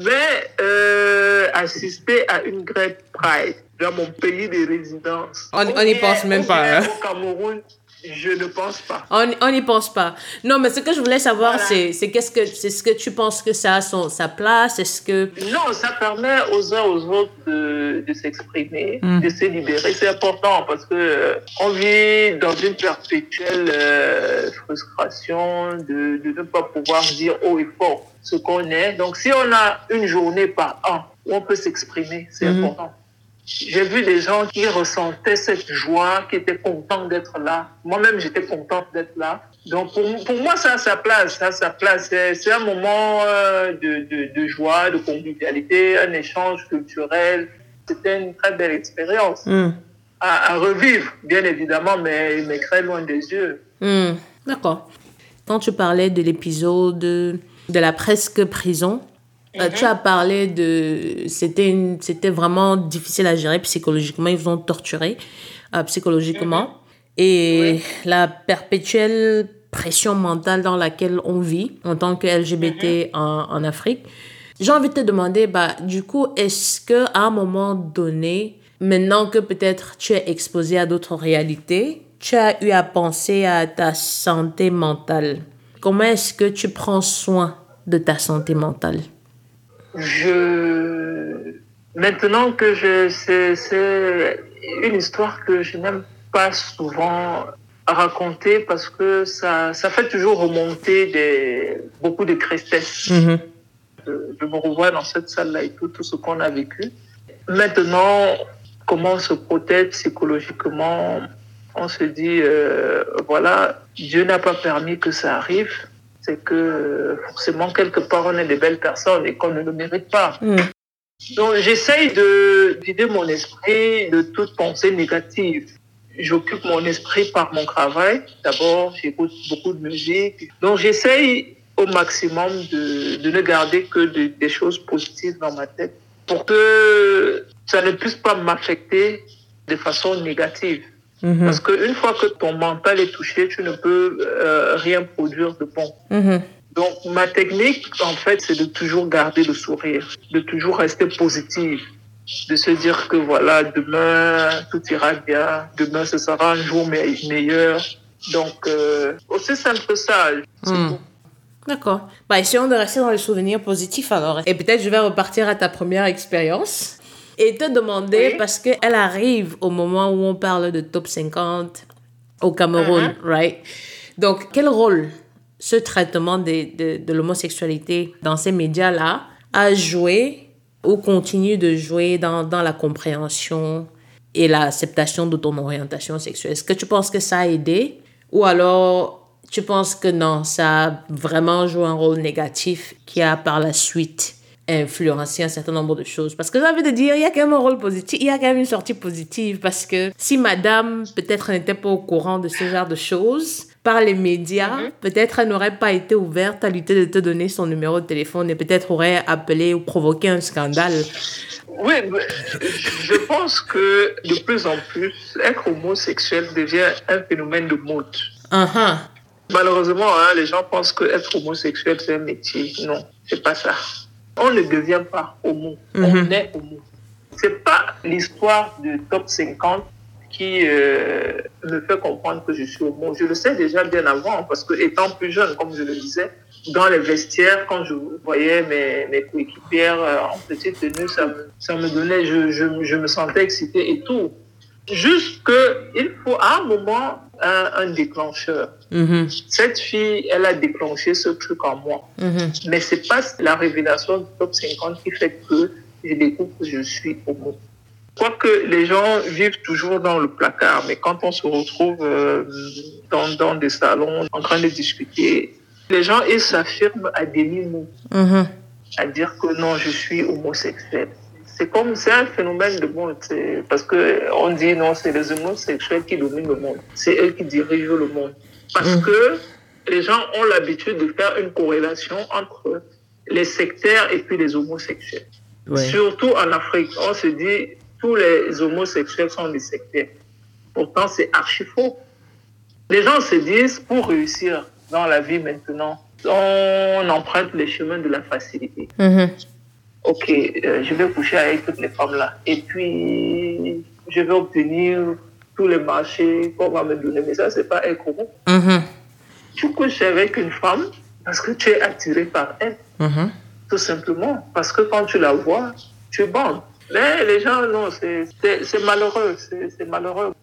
Mais euh, assister à une grève Pride dans mon pays de résidence. On- n'y pense même pas, hein. Au Cameroun, Je ne pense pas. On n'y pense pas. Non, mais ce que je voulais savoir, c'est c'est qu'est-ce que c'est ce que tu penses que ça a son, sa place? Est-ce que non, ça permet aux uns aux autres de, de s'exprimer, mm. de se libérer. C'est important parce que euh, on vit dans une perpétuelle euh, frustration de, de ne pas pouvoir dire haut et fort ce qu'on est. Donc, si on a une journée par an où on peut s'exprimer, c'est mm. important. J'ai vu des gens qui ressentaient cette joie, qui étaient contents d'être là. Moi-même, j'étais contente d'être là. Donc, pour, pour, moi, ça a sa place. Ça a sa place. C'est un moment euh, de, de, de, joie, de convivialité, un échange culturel. C'était une très belle expérience. Mm. À, à, revivre, bien évidemment, mais, mais très loin des yeux. Mm. D'accord. Quand tu parlais de l'épisode de la presque prison, euh, tu as parlé de. C'était, c'était vraiment difficile à gérer psychologiquement. Ils vous ont torturé euh, psychologiquement. Mhm. Et la perpétuelle pression mentale dans laquelle on vit en tant que LGBT mhm. en, en, Afrique. J'ai envie de te demander, bah, du coup, est-ce que à un moment donné, maintenant que peut-être tu es exposé à d'autres réalités, tu as eu à penser à ta santé mentale? Comment est-ce que tu prends soin de ta santé mentale? Je maintenant que je c'est une histoire que je n'aime pas souvent raconter parce que ça ça fait toujours remonter des beaucoup de tristesse. Mm-hmm. Je, me revois dans cette salle là et tout tout ce qu'on a vécu. Maintenant, comment on se protège psychologiquement? On se dit euh, voilà, Dieu n'a pas permis que ça arrive c'est que forcément, quelque part, on est des belles personnes et qu'on ne le mérite pas. Mm. Donc, j'essaye de vider mon esprit de toute pensée négative. J'occupe mon esprit par mon travail. D'abord, j'écoute beaucoup de musique. Donc, j'essaye au maximum de, de ne garder que des choses positives dans ma tête pour que ça ne puisse pas m'affecter de façon négative. Mhm. Parce qu'une fois que ton mental est touché, tu ne peux euh, rien produire de bon. Mhm. Donc, ma technique, en fait, c'est de toujours garder le sourire, de toujours rester positive, de se dire que voilà, demain, tout ira bien, demain, ce sera un jour meilleur. Donc, euh, aussi simple que ça. Mhm. D'accord. Bah, essayons de rester dans les souvenirs positifs alors. Et peut-être je vais repartir à ta première expérience et te demander, parce qu'elle arrive au moment où on parle de top 50 au Cameroun, uh-huh. right? Donc, quel rôle ce traitement de, de, de l'homosexualité dans ces médias-là a joué ou continue de jouer dans, dans la compréhension et l'acceptation de ton orientation sexuelle? Est-ce que tu penses que ça a aidé? Ou alors tu penses que non, ça a vraiment joué un rôle négatif qui a par la suite influencer un certain nombre de choses. Parce que j'ai envie de dire, il y a quand même un rôle positif, il y a quand même une sortie positive. Parce que si madame, peut-être, n'était pas au courant de ce genre de choses, par les médias, mhm. peut-être elle n'aurait pas été ouverte à l'idée de te donner son numéro de téléphone et peut-être aurait appelé ou provoqué un scandale. Oui, je pense que de plus en plus, être homosexuel devient un phénomène de mode. Uh-huh. Malheureusement, hein, les gens pensent que être homosexuel, c'est un métier. Non, c'est pas ça. On ne devient pas homo, on mhm. est homo. C'est pas l'histoire du top 50 qui euh, me fait comprendre que je suis homo. Je le sais déjà bien avant parce que étant plus jeune, comme je le disais, dans les vestiaires, quand je voyais mes, mes coéquipières euh, en petite tenue, ça me, ça me donnait, je, je, je me sentais excité et tout. Juste qu'il faut à un moment un, un déclencheur. Mm-hmm. Cette fille, elle a déclenché ce truc en moi. Mm-hmm. Mais c'est pas la révélation du top 50 qui fait que je découvre que je suis homo. Quoique les gens vivent toujours dans le placard, mais quand on se retrouve euh, dans, dans des salons en train de discuter, les gens, ils s'affirment à demi-mot. Mm-hmm. À dire que non, je suis homosexuel c'est comme c'est un phénomène de monde parce que on dit non c'est les homosexuels qui dominent le monde. C'est eux qui dirigent le monde. Parce mm. que les gens ont l'habitude de faire une corrélation entre les sectaires et puis les homosexuels. Surtout en Afrique on se dit tous les homosexuels sont des sectaires. Pourtant c'est archi faux. Les gens se disent pour réussir dans la vie maintenant on emprunte les chemins de la facilité. Mm-hmm ok, euh, je vais coucher avec toutes les femmes là. Et puis, je vais obtenir tous les marchés qu'on va me donner. Mais ça, c'est pas être corrompu. Mhm. Tu couches avec une femme parce que tu es attiré par elle, Mhm. tout simplement. Parce que quand tu la vois, tu bandes. Mais les gens, non, c'est c'est- c'est malheureux. C'est c'est malheureux.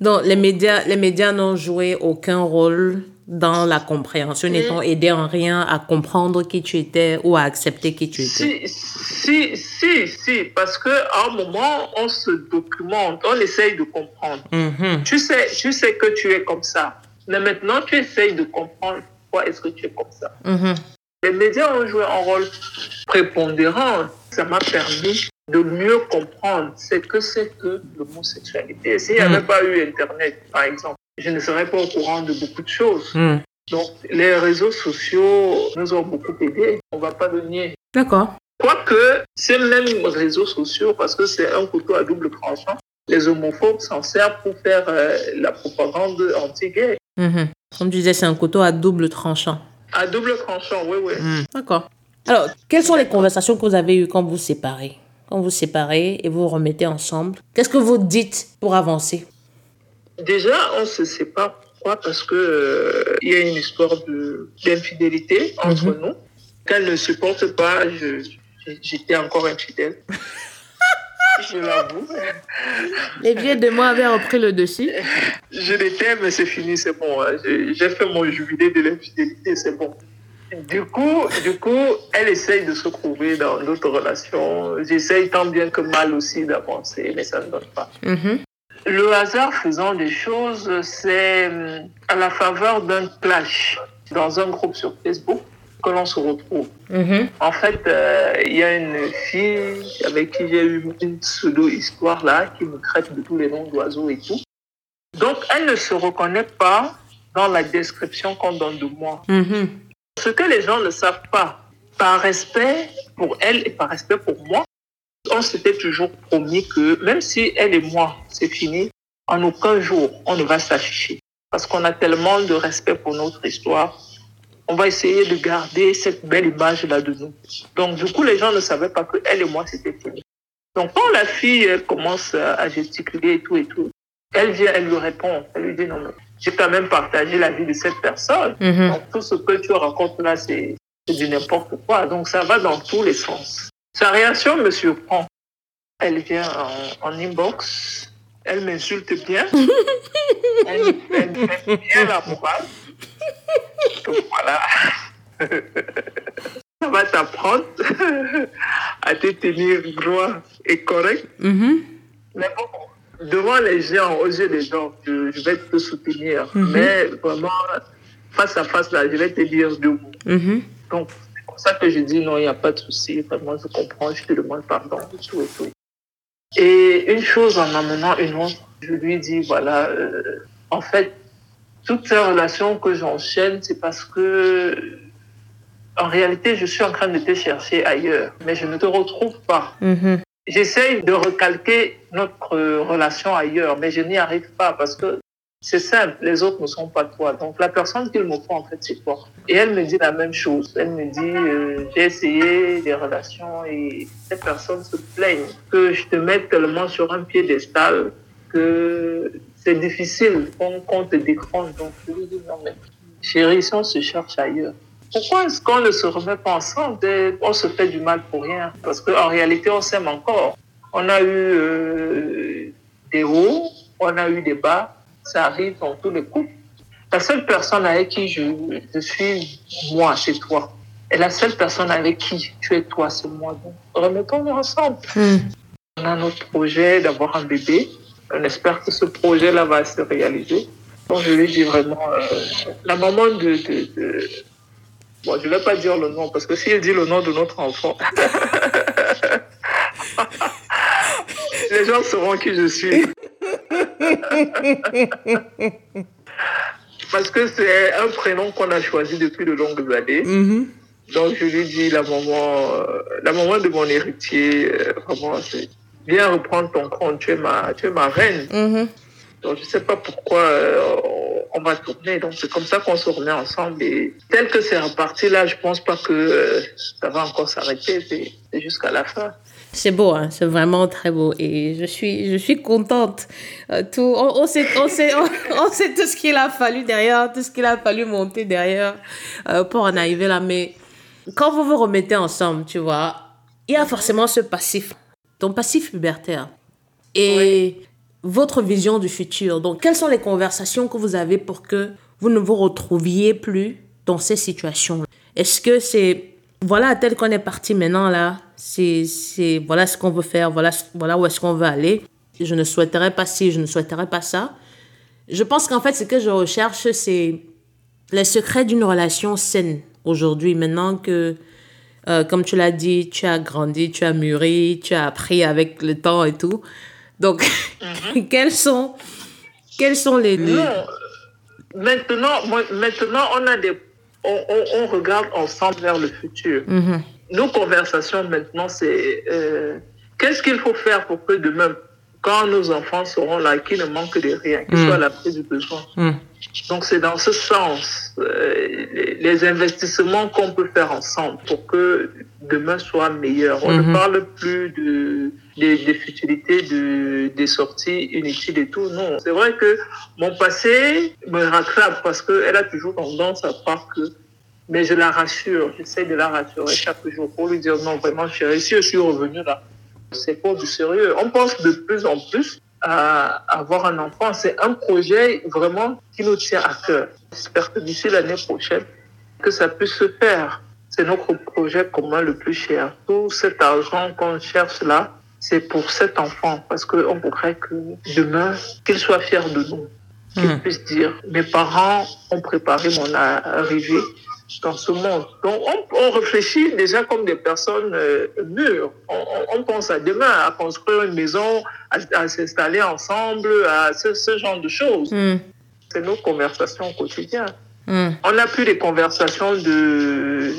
Donc, les médias, les médias n'ont joué aucun rôle dans la compréhension, n'étant aidé en rien à comprendre qui tu étais ou à accepter qui tu étais. Si, si, si, si, parce qu'à un moment, on se documente, on essaye de comprendre. Mhm. Tu sais, tu sais que tu es comme ça. Mais maintenant, tu essayes de comprendre pourquoi est-ce que tu es comme ça. Mhm. Les médias ont joué un rôle prépondérant. Ça m'a permis de mieux comprendre ce que c'est que l'homosexualité. S'il n'y avait Mm. pas eu Internet, par exemple, je ne serais pas au courant de beaucoup de choses. Mhm. Donc, les réseaux sociaux nous ont beaucoup aidés. On ne va pas le nier. D'accord. Quoique, ces mêmes réseaux sociaux, parce que c'est un couteau à double tranchant, les homophobes s'en servent pour faire euh, la propagande anti-gay. Mhm. Comme tu disais, c'est un couteau à double tranchant. À double tranchant, oui, oui. D'accord. Alors, quelles sont les conversations que vous avez eues quand vous vous séparez? Quand vous vous séparez et vous vous remettez ensemble, qu'est-ce que vous dites pour avancer? Déjà, on se sépare. Pourquoi Parce que euh, il y a une histoire d'infidélité entre Mhm. nous. Qu'elle ne supporte pas, j'étais encore infidèle. [laughs] je l'avoue. Les vieux de moi avaient repris le dessus. Je l'étais, mais c'est fini, c'est bon. hein. J'ai j'ai fait mon jubilé de l'infidélité, c'est bon. Du coup, du coup, elle essaye de se trouver dans d'autres relations. J'essaye tant bien que mal aussi d'avancer, mais ça ne donne pas. Mhm. Le hasard faisant des choses, c'est euh, à la faveur d'un clash dans un groupe sur Facebook que l'on se retrouve. Mhm. En fait, euh, il y a une fille avec qui j'ai eu une pseudo-histoire là, qui me traite de tous les noms d'oiseaux et tout. Donc, elle ne se reconnaît pas dans la description qu'on donne de moi. Mhm. Ce que les gens ne savent pas, par respect pour elle et par respect pour moi, on s'était toujours promis que même si elle et moi, c'est fini, en aucun jour, on ne va s'afficher. Parce qu'on a tellement de respect pour notre histoire. On va essayer de garder cette belle image-là de nous. Donc, du coup, les gens ne savaient pas que elle et moi, c'était fini. Donc, quand la fille elle commence à gesticuler et tout et tout, elle vient, elle lui répond. Elle lui dit non, mais j'ai quand même partagé la vie de cette personne. Mhm. Donc, tout ce que tu racontes là, c'est c'est du n'importe quoi. Donc, ça va dans tous les sens. Sa réaction me surprend. Elle vient en, en inbox. Elle m'insulte bien. [laughs] elle, elle fait bien la morale. Donc, voilà. [laughs] ça va t'apprendre [laughs] à te tenir droit et correct. Mhm. Mais bon, devant les gens, aux yeux des gens, je, vais te soutenir. Mhm. Mais vraiment, face à face, là, je vais te dire deux mots. Mhm. Donc, ça que je dis non, il n'y a pas de souci. Vraiment, je comprends, je te demande pardon, et tout et tout. Et une chose en amenant une autre, je lui dis voilà, euh, en fait, toutes ces relations que j'enchaîne, c'est parce que, en réalité, je suis en train de te chercher ailleurs, mais je ne te retrouve pas. Mhm. J'essaye de recalquer notre euh, relation ailleurs, mais je n'y arrive pas parce que c'est simple, les autres ne sont pas toi. Donc la personne qu'il me faut, en fait, c'est toi. Et elle me dit la même chose. Elle me dit, euh, j'ai essayé des relations et ces personnes se plaignent que je te mette tellement sur un piédestal que c'est difficile qu'on qu'on te décroche. Donc je lui dis, non mais chérie, si on se cherche ailleurs, pourquoi est-ce qu'on ne se remet pas ensemble On se fait du mal pour rien? Parce qu'en réalité, on s'aime encore. On a eu euh, des hauts, on a eu des bas. Ça arrive dans tous les couples. La seule personne avec qui je, je suis moi, c'est toi. Et la seule personne avec qui tu es toi, c'est moi. Donc, remettons-nous ensemble. Mhm. On a notre projet d'avoir un bébé. On espère que ce projet-là va se réaliser. Donc, je lui dis vraiment, euh, la maman de, de, de- Bon, je ne vais pas dire le nom, parce que si elle dit le nom de notre enfant, [laughs] les gens sauront qui je suis. Parce que c'est un prénom qu'on a choisi depuis de longues années. Mhm. Donc je lui dis la maman, euh, la maman de mon héritier, euh, vraiment, c'est viens reprendre ton compte, tu es ma, tu es ma reine. Mhm. Donc je sais pas pourquoi euh, on va tourner. Donc c'est comme ça qu'on se remet ensemble. Et tel que c'est reparti là, je pense pas que ça va encore s'arrêter. C'est jusqu'à la fin. C'est beau, hein? c'est vraiment très beau et je suis, je suis contente. Euh, tout, on, sait, on, sait, on, sait tout ce qu'il a fallu derrière, tout ce qu'il a fallu monter derrière euh, pour en arriver là. Mais quand vous vous remettez ensemble, tu vois, il y a forcément ce passif, ton passif libertaire et votre vision du futur. Donc, quelles sont les conversations que vous avez pour que vous ne vous retrouviez plus dans ces situations Est-ce que c'est voilà, tel qu'on est parti maintenant là, c'est, c'est, voilà ce qu'on veut faire, voilà, voilà où est-ce qu'on veut aller. Je ne souhaiterais pas ci, je ne souhaiterais pas ça. Je pense qu'en fait, ce que je recherche, c'est les secrets d'une relation saine aujourd'hui. Maintenant que, euh, comme tu l'as dit, tu as grandi, tu as mûri, tu as appris avec le temps et tout. Donc, mhm. [laughs] quels sont, quels sont les... Non. Maintenant, maintenant, on a des on, regarde ensemble vers le futur. Mm-hmm. Nos conversations maintenant, c'est euh, qu'est-ce qu'il faut faire pour que demain, quand nos enfants seront là, qu'ils ne manquent de rien, qu'ils mm. soient à l'abri du besoin. Mm. Donc c'est dans ce sens, euh, les, investissements qu'on peut faire ensemble pour que demain soit meilleur. On ne mm-hmm. parle plus de, des, futilités, de, des sorties inutiles et tout. Non, c'est vrai que mon passé me rattrape parce qu'elle a toujours tendance à croire que mais je la rassure, j'essaie de la rassurer chaque jour pour lui dire non, vraiment chérie, si je suis revenu là, c'est pas du sérieux. On pense de plus en plus à avoir un enfant. C'est un projet vraiment qui nous tient à cœur. J'espère que d'ici l'année prochaine, que ça puisse se faire. C'est notre projet commun le plus cher. Tout cet argent qu'on cherche là, c'est pour cet enfant parce qu'on voudrait que demain, qu'il soit fier de nous. Qu'il hmm. puisse dire, mes parents ont préparé mon arrivée dans ce monde. Donc, on, réfléchit déjà comme des personnes euh, mûres. On, pense à demain, à construire une maison, à, s'installer ensemble, à ce, genre de choses. Hmm. C'est nos conversations au quotidien. Hmm. On n'a plus des conversations de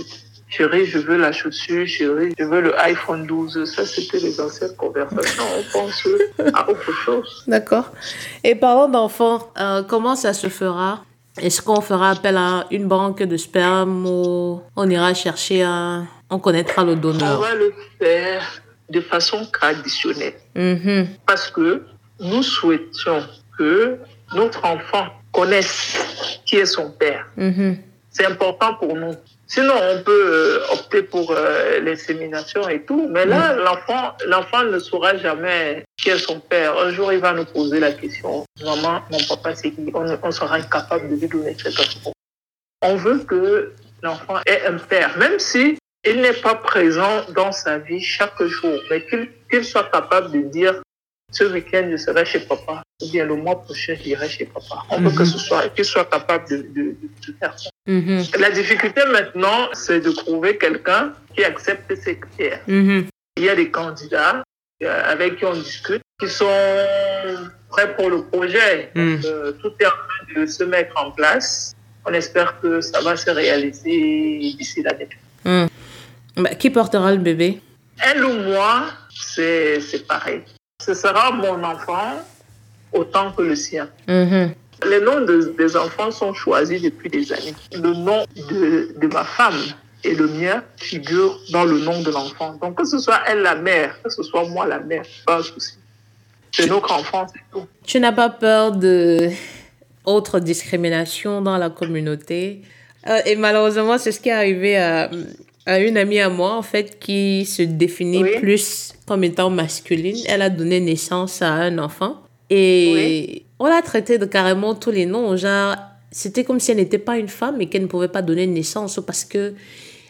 chérie, je veux la chaussure, chérie, je veux le iPhone 12. Ça, c'était les anciennes conversations. On pense à autre chose. D'accord. Et parlons d'enfants, euh, comment ça se fera? Est-ce qu'on fera appel à une banque de sperme ou on ira chercher un... On connaîtra le donneur? On va le faire de façon traditionnelle. Mm-hmm. Parce que nous souhaitions que notre enfant connaisse qui est son père. Mm-hmm. C'est important pour nous. Sinon, on peut euh, opter pour euh, l'insémination et tout. Mais là, mm. l'enfant, l'enfant ne saura jamais qui est son père. Un jour, il va nous poser la question. Maman, mon papa, c'est qui? On, sera incapable de lui donner cette réponse. On veut que l'enfant ait un père, même si il n'est pas présent dans sa vie chaque jour, mais qu'il soit capable de dire ce week-end, je serai chez papa, ou bien le mois prochain, j'irai chez papa. On veut que ce soit, qu'il soit capable de, de, faire ça. Mm-hmm. La difficulté maintenant, c'est de trouver quelqu'un qui accepte ses critères. Mm-hmm. Il y a des candidats euh, avec qui on discute, qui sont prêts pour le projet. Euh, tout est en train de se mettre en place. On espère que ça va se réaliser d'ici l'année. Bah, qui portera le bébé? Elle ou moi, c'est pareil ce sera mon enfant autant que le sien. Mm-hmm. Les noms des enfants sont choisis depuis des années. Le nom de, de ma femme et le mien figurent dans le nom de l'enfant. Donc que ce soit elle la mère, que ce soit moi la mère, pas de souci. C'est notre enfant, c'est tout. Tu n'as pas peur de autre discrimination dans la communauté? Euh, Et malheureusement, c'est ce qui est arrivé à, à une amie à moi, en fait, qui se définit plus comme étant masculine. Elle a donné naissance à un enfant. Et on l'a traité de carrément tous les noms. Genre, c'était comme si elle n'était pas une femme et qu'elle ne pouvait pas donner naissance parce que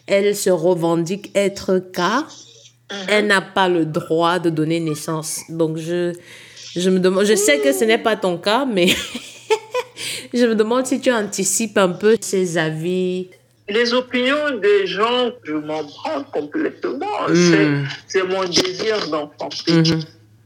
elle se revendique être K. Mhm. Elle n'a pas le droit de donner naissance. Donc, je, je me demande, je sais que ce n'est pas ton cas, mais [laughs] je me demande si tu anticipes un peu ces avis les opinions des gens, je m'en prends complètement. Hmm. C'est mon désir d'enfant. Hmm.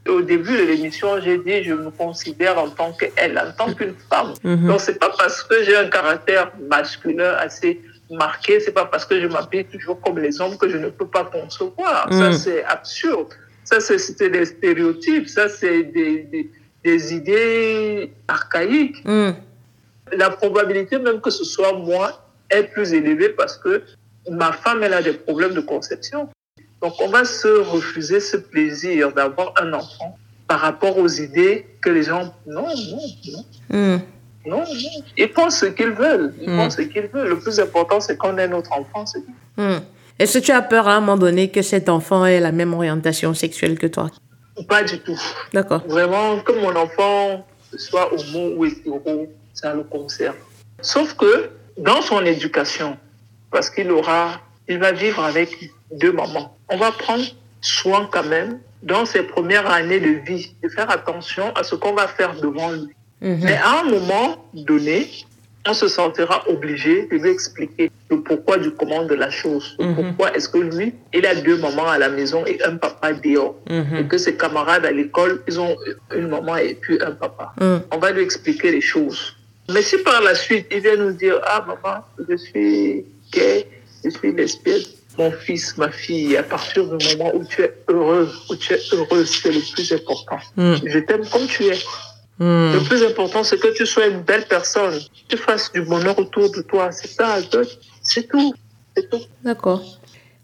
Au début de l'émission, j'ai dit je me considère en tant qu'elle, en tant qu'une femme. Donc, hmm. Donc c'est pas parce que j'ai un caractère masculin assez marqué, c'est pas parce que je m'habille toujours comme les hommes que je ne peux pas concevoir. Ça c'est absurde. Ça c'est des stéréotypes. Ça c'est des, des, des, idées archaïques. La probabilité même que ce soit moi est plus élevée parce que ma femme, elle a des problèmes de conception. Donc, on va se refuser ce plaisir d'avoir un enfant par rapport aux idées que les gens... Non, non, non. Hmm. Non, non. Ils pensent ce qu'ils veulent. Ils Mm. pensent ce qu'ils veulent. Le plus important, c'est qu'on ait notre enfant. Hmm. Est-ce que tu as peur à un moment donné que cet enfant ait la même orientation sexuelle que toi? Pas du tout. D'accord. Vraiment, que mon enfant soit homo ou hétéro, ça le concerne. Sauf que dans son éducation, parce qu'il aura, il va vivre avec deux mamans, on va prendre soin quand même dans ses premières années de vie, de faire attention à ce qu'on va faire devant lui. Mhm. Mais à un moment donné, on se sentira obligé de lui expliquer le pourquoi du comment de la chose. Mhm. Pourquoi est-ce que lui, il a deux mamans à la maison et un papa dehors. Mhm. Et que ses camarades à l'école, ils ont une maman et puis un papa. On va lui expliquer les choses. Mais si par la suite, il vient nous dire, ah maman, je suis gay, je suis lesbienne, mon fils, ma fille, à partir du moment où tu es heureux, où tu es heureuse, c'est le plus important. Hmm. Je t'aime comme tu es. Hmm. Le plus important, c'est que tu sois une belle personne. Tu fasses du bonheur autour de toi. C'est ça, c'est tout. C'est tout. D'accord.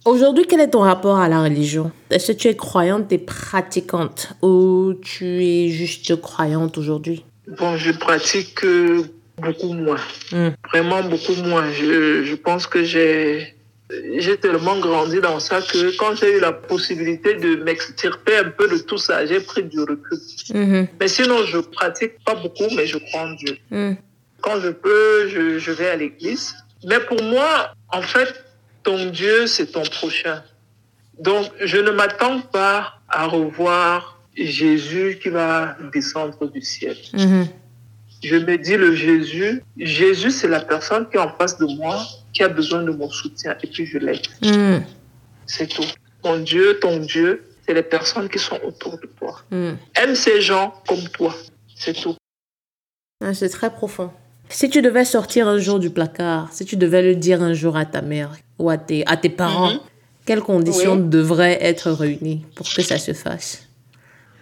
Aujourd'hui, quel est ton rapport à la religion? Est-ce que tu es croyante et pratiquante? Ou tu es juste croyante aujourd'hui? Bon, je pratique euh, beaucoup moins. Hmm. Vraiment beaucoup moins. Je, je pense que j'ai j'ai tellement grandi dans ça que quand j'ai eu la possibilité de m'extirper un peu de tout ça, j'ai pris du recul. Mhm. Mais sinon, je pratique pas beaucoup, mais je crois en Dieu. Hmm. Quand je peux, je, je vais à l'église. Mais pour moi, en fait, ton Dieu, c'est ton prochain. Donc, je ne m'attends pas à revoir Jésus qui va descendre du ciel. Mhm. Je me dis le Jésus, Jésus, c'est la personne qui est en face de moi, qui a besoin de mon soutien, et puis je l'aide. Hmm. C'est tout. Mon Dieu, ton Dieu, c'est les personnes qui sont autour de toi. Hmm. Aime ces gens comme toi. C'est tout. Ah, C'est très profond. Si tu devais sortir un jour du placard, si tu devais le dire un jour à ta mère ou à tes, à tes parents, quelles conditions Oui. devraient être réunies pour que ça se fasse?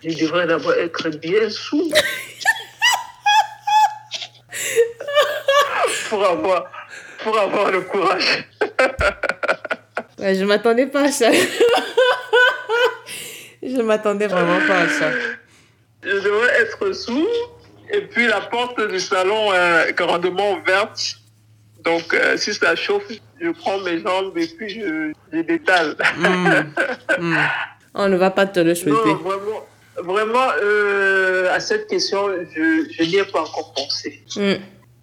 Je devrais d'abord être bien sous. [laughs] pour avoir, pour avoir le courage. [laughs] Ouais, je m'attendais pas à ça. [laughs] je m'attendais vraiment pas à ça. Je devrais être sous. Et puis la porte du salon est grandement ouverte. Donc euh, si ça chauffe, je prends mes jambes et puis je, je détale. Hmm. On ne va pas te le souhaiter. non, vraiment, vraiment euh, à cette question, je, je n'y ai pas encore pensé. Hmm.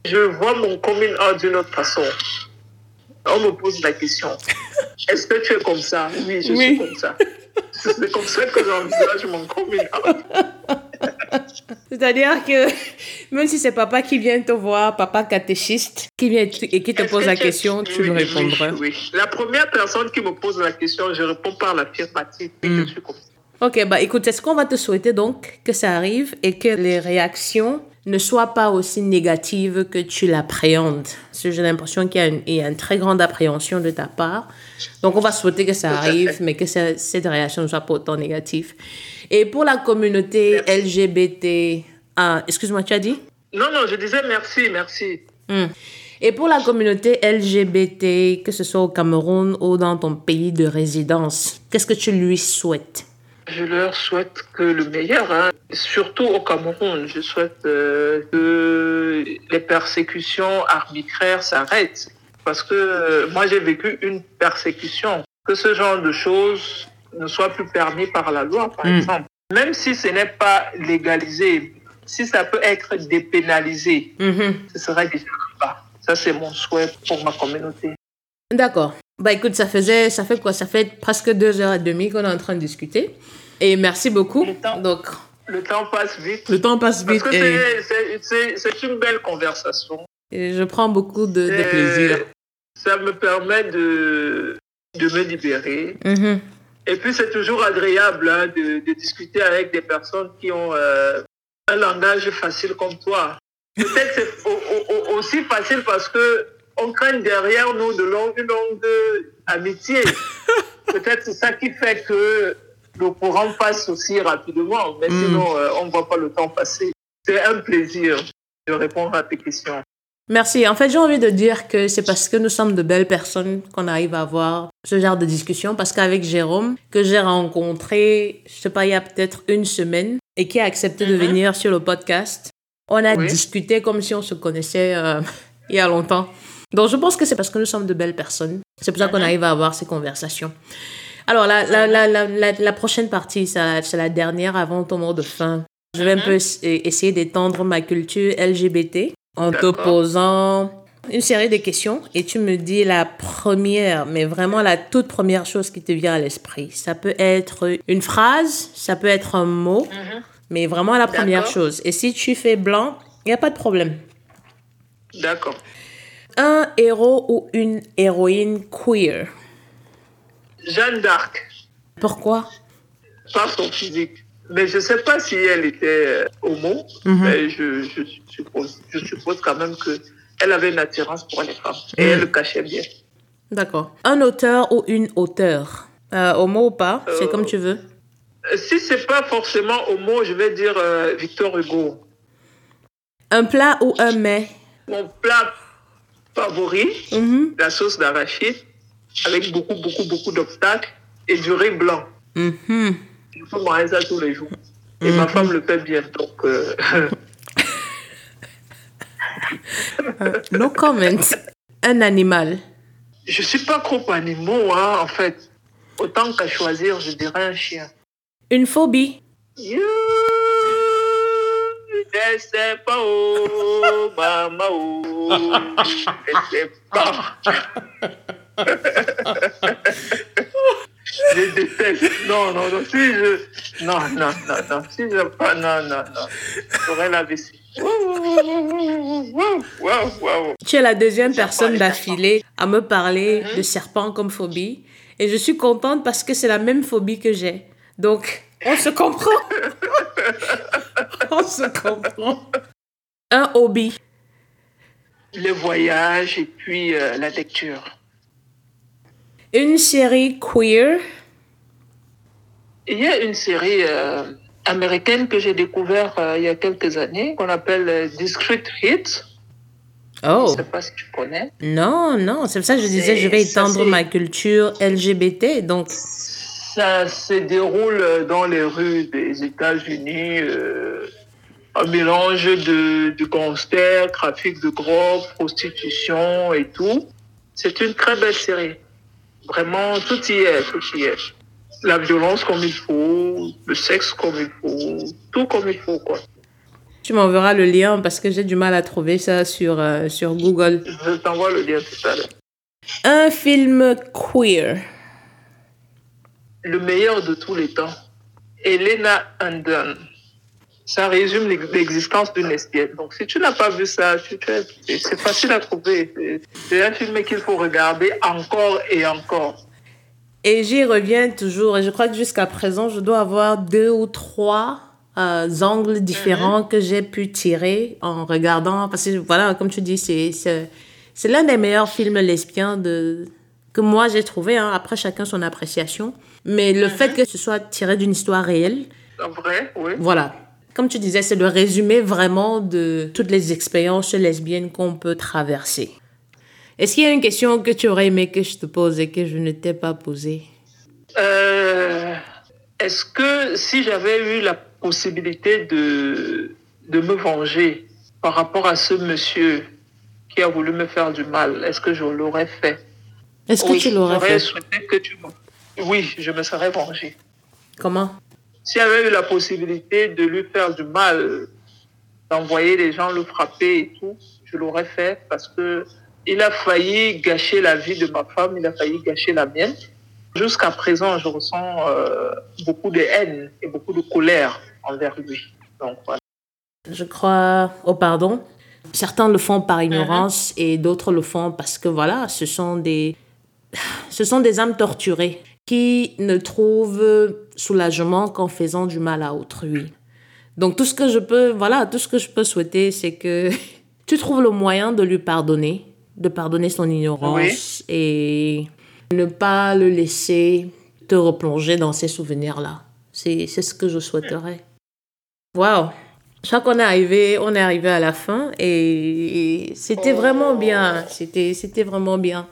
Je vois mon coming out d'une autre façon. On me pose la question. [laughs] Est-ce que tu es comme ça? Oui, je Oui. suis comme ça. C'est comme ça que j'envisage mon coming [laughs] out. C'est-à-dire que même si c'est papa qui vient te voir, papa catéchiste, qui vient et qui te pose que la question, tu Oui, lui oui, répondras. Oui, La première personne qui me pose la question, je réponds par l'affirmative. Oui, Mm. je suis comme ça. Ok, bah écoute, est-ce qu'on va te souhaiter donc que ça arrive et que les réactions ne soient pas aussi négatives que tu l'appréhendes? Parce que j'ai l'impression qu'il y, a une- il y a une très grande appréhension de ta part. Donc on va souhaiter que ça arrive, mais que ça- cette réaction ne soit pas autant négative. Et pour la communauté LGBT... Ah, excuse-moi, tu as dit? Non, non, je disais merci, merci. Hmm. Et pour la communauté LGBT, que ce soit au Cameroun ou dans ton pays de résidence, qu'est-ce que tu lui souhaites? Je leur souhaite que le meilleur, hein. surtout au Cameroun. Je souhaite euh, que les persécutions arbitraires s'arrêtent. Parce que euh, moi, j'ai vécu une persécution. Que ce genre de choses ne soit plus permis par la loi, par Mm. exemple. Même si ce n'est pas légalisé, si ça peut être dépénalisé, Mhm. ce serait déjà pas. Ça, c'est mon souhait pour ma communauté. D'accord. Bah écoute, ça faisait, ça fait quoi? Ça fait presque deux heures et demie qu'on est en train de discuter. Et merci beaucoup. Le temps. Donc, Le temps passe vite. le temps passe Parce vite que et, c'est- une belle conversation. et je prends beaucoup de, plaisir. Ça me permet de, de me libérer. Mhm. Et puis, c'est toujours agréable hein, de, de discuter avec des personnes qui ont euh, un langage facile comme toi. Peut-être c'est au- au- au- aussi facile parce que on craint derrière nous de longue, une longue amitié. [laughs] Peut-être c'est ça qui fait que le courant passe aussi rapidement. Mais Mm. sinon, euh, on ne voit pas le temps passer. C'est un plaisir de répondre à tes questions. Merci. En fait, j'ai envie de dire que c'est parce que nous sommes de belles personnes qu'on arrive à avoir ce genre de discussion. Parce qu'avec Jérôme, que j'ai rencontré, je sais pas, il y a peut-être une semaine, et qui a accepté de mhm. venir sur le podcast, on a discuté comme si on se connaissait euh, [laughs] il y a longtemps. Donc, je pense que c'est parce que nous sommes de belles personnes. C'est pour ça qu'on mhm. arrive à avoir ces conversations. Alors, la, la, la, la, prochaine partie, c'est la dernière avant ton mot de fin. Je vais un mhm. peu essayer d'étendre ma culture LGBT en te posant une série de questions et tu me dis la première, mais vraiment la toute première chose qui te vient à l'esprit. Ça peut être une phrase, ça peut être un mot, mhm. mais vraiment la première chose. Et si tu fais blanc, il n'y a pas de problème. D'accord. Un héros ou une héroïne queer? Jeanne d'Arc. Pourquoi? Par son physique. Mais je ne sais pas si elle était euh, homo, mhm. mais je, je, suppose, je suppose quand même qu'elle avait une attirance pour les femmes et elle le cachait bien. D'accord. Un auteur ou une auteure? Euh, Homo ou pas? C'est euh, comme tu veux. Si c'est pas forcément homo, je vais dire Victor Hugo. Un plat ou un mets? Mon plat favori, mhm. la sauce d'arachide, avec beaucoup, beaucoup, beaucoup d'obstacles et du riz blanc. Mm il faut manger ça tous les jours. Et ma mhm. femme le fait bien, donc. Euh... [laughs] no comment. Un animal. Je suis pas trop animaux, hein, en fait. Autant qu'à choisir, je dirais un chien. Une phobie. Sais pas oh, maman oh, sais pas. je déteste. Non, non, non. Si je. Non, non, non, non. Si je. Pas... Non, non, non. J'aurais la vessie. Tu es la deuxième personne d'affilée à me parler de serpent comme phobie. Et je suis contente parce que c'est la même phobie que j'ai. Donc, on se comprend. [laughs] on se comprend. Un hobby. Le voyage et puis euh, la lecture. Une série queer. Il y a une série euh, américaine que j'ai découverte euh, il y a quelques années qu'on appelle euh, Discreet Hits. Oh. Je ne sais pas si tu connais. Non, non, c'est pour ça que je disais je vais étendre ma culture LGBT. Donc. Ça se déroule dans les rues des États-Unis. un mélange de, de gangsters, trafic de drogue, prostitution et tout. C'est une très belle série. Vraiment, tout y est, tout y est. La violence comme il faut, le sexe comme il faut, tout comme il faut, quoi. Tu m'enverras le lien parce que j'ai du mal à trouver ça sur, euh, sur Google. Je t'envoie le lien tout à l'heure. Un film queer. Le meilleur de tous les temps. Elena Undone ça résume l'existence d'une lesbienne. Donc, si tu n'as pas vu ça, c'est facile à trouver. C'est un film qu'il faut regarder encore et encore. Et j'y reviens toujours. Et je crois que jusqu'à présent, je dois avoir deux ou trois euh, angles différents mhm. que j'ai pu tirer en regardant. Parce que, voilà, comme tu dis, c'est l'un des meilleurs films lesbiens de, que moi j'ai trouvé. Hein. Après, chacun son appréciation. Mais le mhm. fait que ce soit tiré d'une histoire réelle. Vrai, oui. Voilà comme tu disais, c'est le résumé vraiment de toutes les expériences lesbiennes qu'on peut traverser. Est-ce qu'il y a une question que tu aurais aimé que je te pose et que je ne t'ai pas posée? Euh, Est-ce que si j'avais eu la possibilité de, de me venger par rapport à ce monsieur qui a voulu me faire du mal, est-ce que je l'aurais fait? Est-ce que tu l'aurais fait? que tu... Oui, je me serais vengé. Comment? Si j'avais eu la possibilité de lui faire du mal, d'envoyer les gens le frapper et tout, je l'aurais fait parce que il a failli gâcher la vie de ma femme, il a failli gâcher la mienne. Jusqu'à présent, je ressens euh, beaucoup de haine et beaucoup de colère envers lui. Donc, voilà. Je crois au pardon. Certains le font par ignorance et d'autres le font parce que voilà, ce sont des, ce sont des âmes torturées qui ne trouvent soulagement qu'en faisant du mal à autrui. Donc tout ce que je peux, voilà, tout ce que je peux souhaiter, c'est que [laughs] tu trouves le moyen de lui pardonner, de pardonner son ignorance et ne pas le laisser te replonger dans ces souvenirs-là. C'est ce que je souhaiterais. Waouh! Je crois qu'on est arrivé, on est arrivé à la fin et, c'était vraiment bien. C'était, c'était vraiment bien.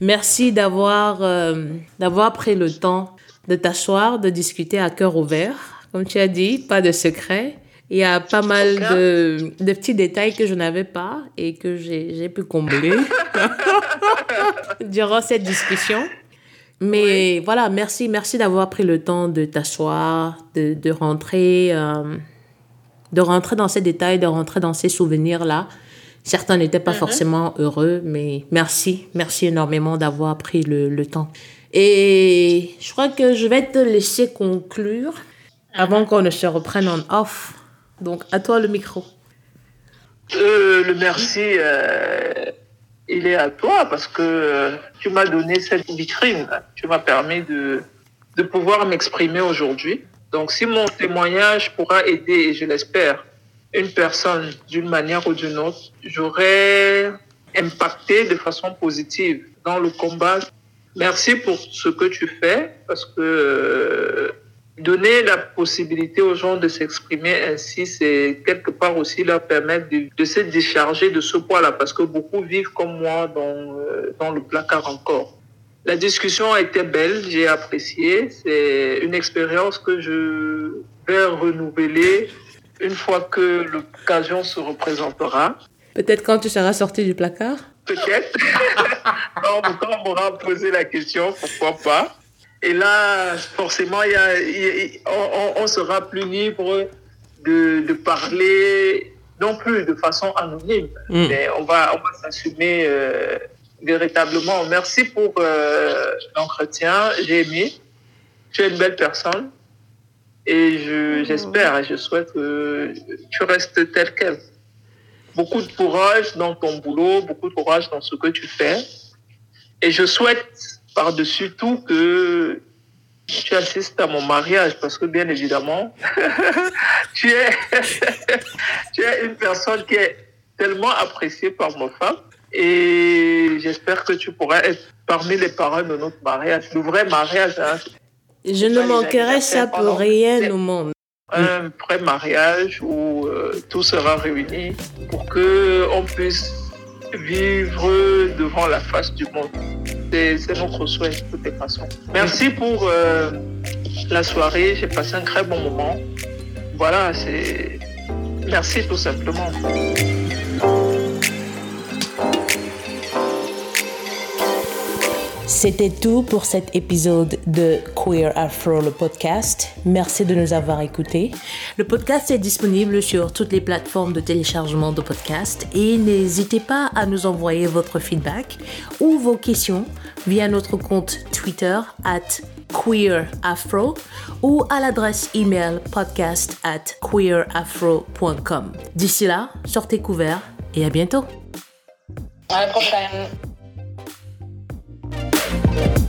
Merci d'avoir, euh, d'avoir pris le temps de t'asseoir, de discuter à cœur ouvert. Comme tu as dit, pas de secret. Il y a pas mal de, de petits détails que je n'avais pas et que j'ai pu combler [laughs] durant cette discussion. Mais voilà, merci, merci d'avoir pris le temps de t'asseoir, de, de, rentrer, euh, de rentrer dans ces détails, de rentrer dans ces souvenirs-là. Certains n'étaient pas mhm. forcément heureux, mais merci, merci énormément d'avoir pris le, le, temps. Et je crois que je vais te laisser conclure avant qu'on ne se reprenne en off. Donc, à toi le micro. Euh, le merci, euh, il est à toi parce que euh, tu m'as donné cette vitrine. Tu m'as permis de, de pouvoir m'exprimer aujourd'hui. Donc, si mon témoignage pourra aider, et je l'espère, une personne d'une manière ou d'une autre, j'aurais impacté de façon positive dans le combat. Merci pour ce que tu fais parce que donner la possibilité aux gens de s'exprimer ainsi, c'est quelque part aussi leur permettre de, se décharger de ce poids-là, parce que beaucoup vivent comme moi dans, euh, dans le placard encore. La discussion a été belle, j'ai apprécié. C'est une expérience que je vais renouveler une fois que l'occasion se représentera. Peut-être quand tu seras sorti du placard Peut-être. [laughs] quand on m'aura posé la question, pourquoi pas et là, forcément, y a, on, on, sera plus libre de, de, parler, non plus de façon anonyme, hmm. mais on va, on va s'assumer euh, véritablement. Merci pour euh, l'entretien, j'ai aimé. Tu es une belle personne et j'espère et je souhaite que tu restes tel quel. Beaucoup de courage dans ton boulot, beaucoup de courage dans ce que tu fais. Et je souhaite par-dessus tout que tu assistes à mon mariage parce que bien évidemment, [laughs] tu, es, [laughs] tu es une personne qui est tellement appréciée par ma femme et j'espère que tu pourras être parmi les parents de notre mariage, le vrai mariage. Hein. Je ne manquerai ça pour rien au monde. Un vrai mariage où euh, tout sera réuni pour que on puisse vivre devant la face du monde. C'est notre souhait de toutes les façons. Merci pour euh, la soirée. J'ai passé un très bon moment. Voilà, c'est. Merci tout simplement. C'était tout pour cet épisode de Queer Afro, le podcast. Merci de nous avoir écoutés. Le podcast est disponible sur toutes les plateformes de téléchargement de podcasts et n'hésitez pas à nous envoyer votre feedback ou vos questions via notre compte Twitter at queerafro ou à l'adresse email podcast at queerafro.com. D'ici là, sortez couverts et à bientôt. À la prochaine. Bye.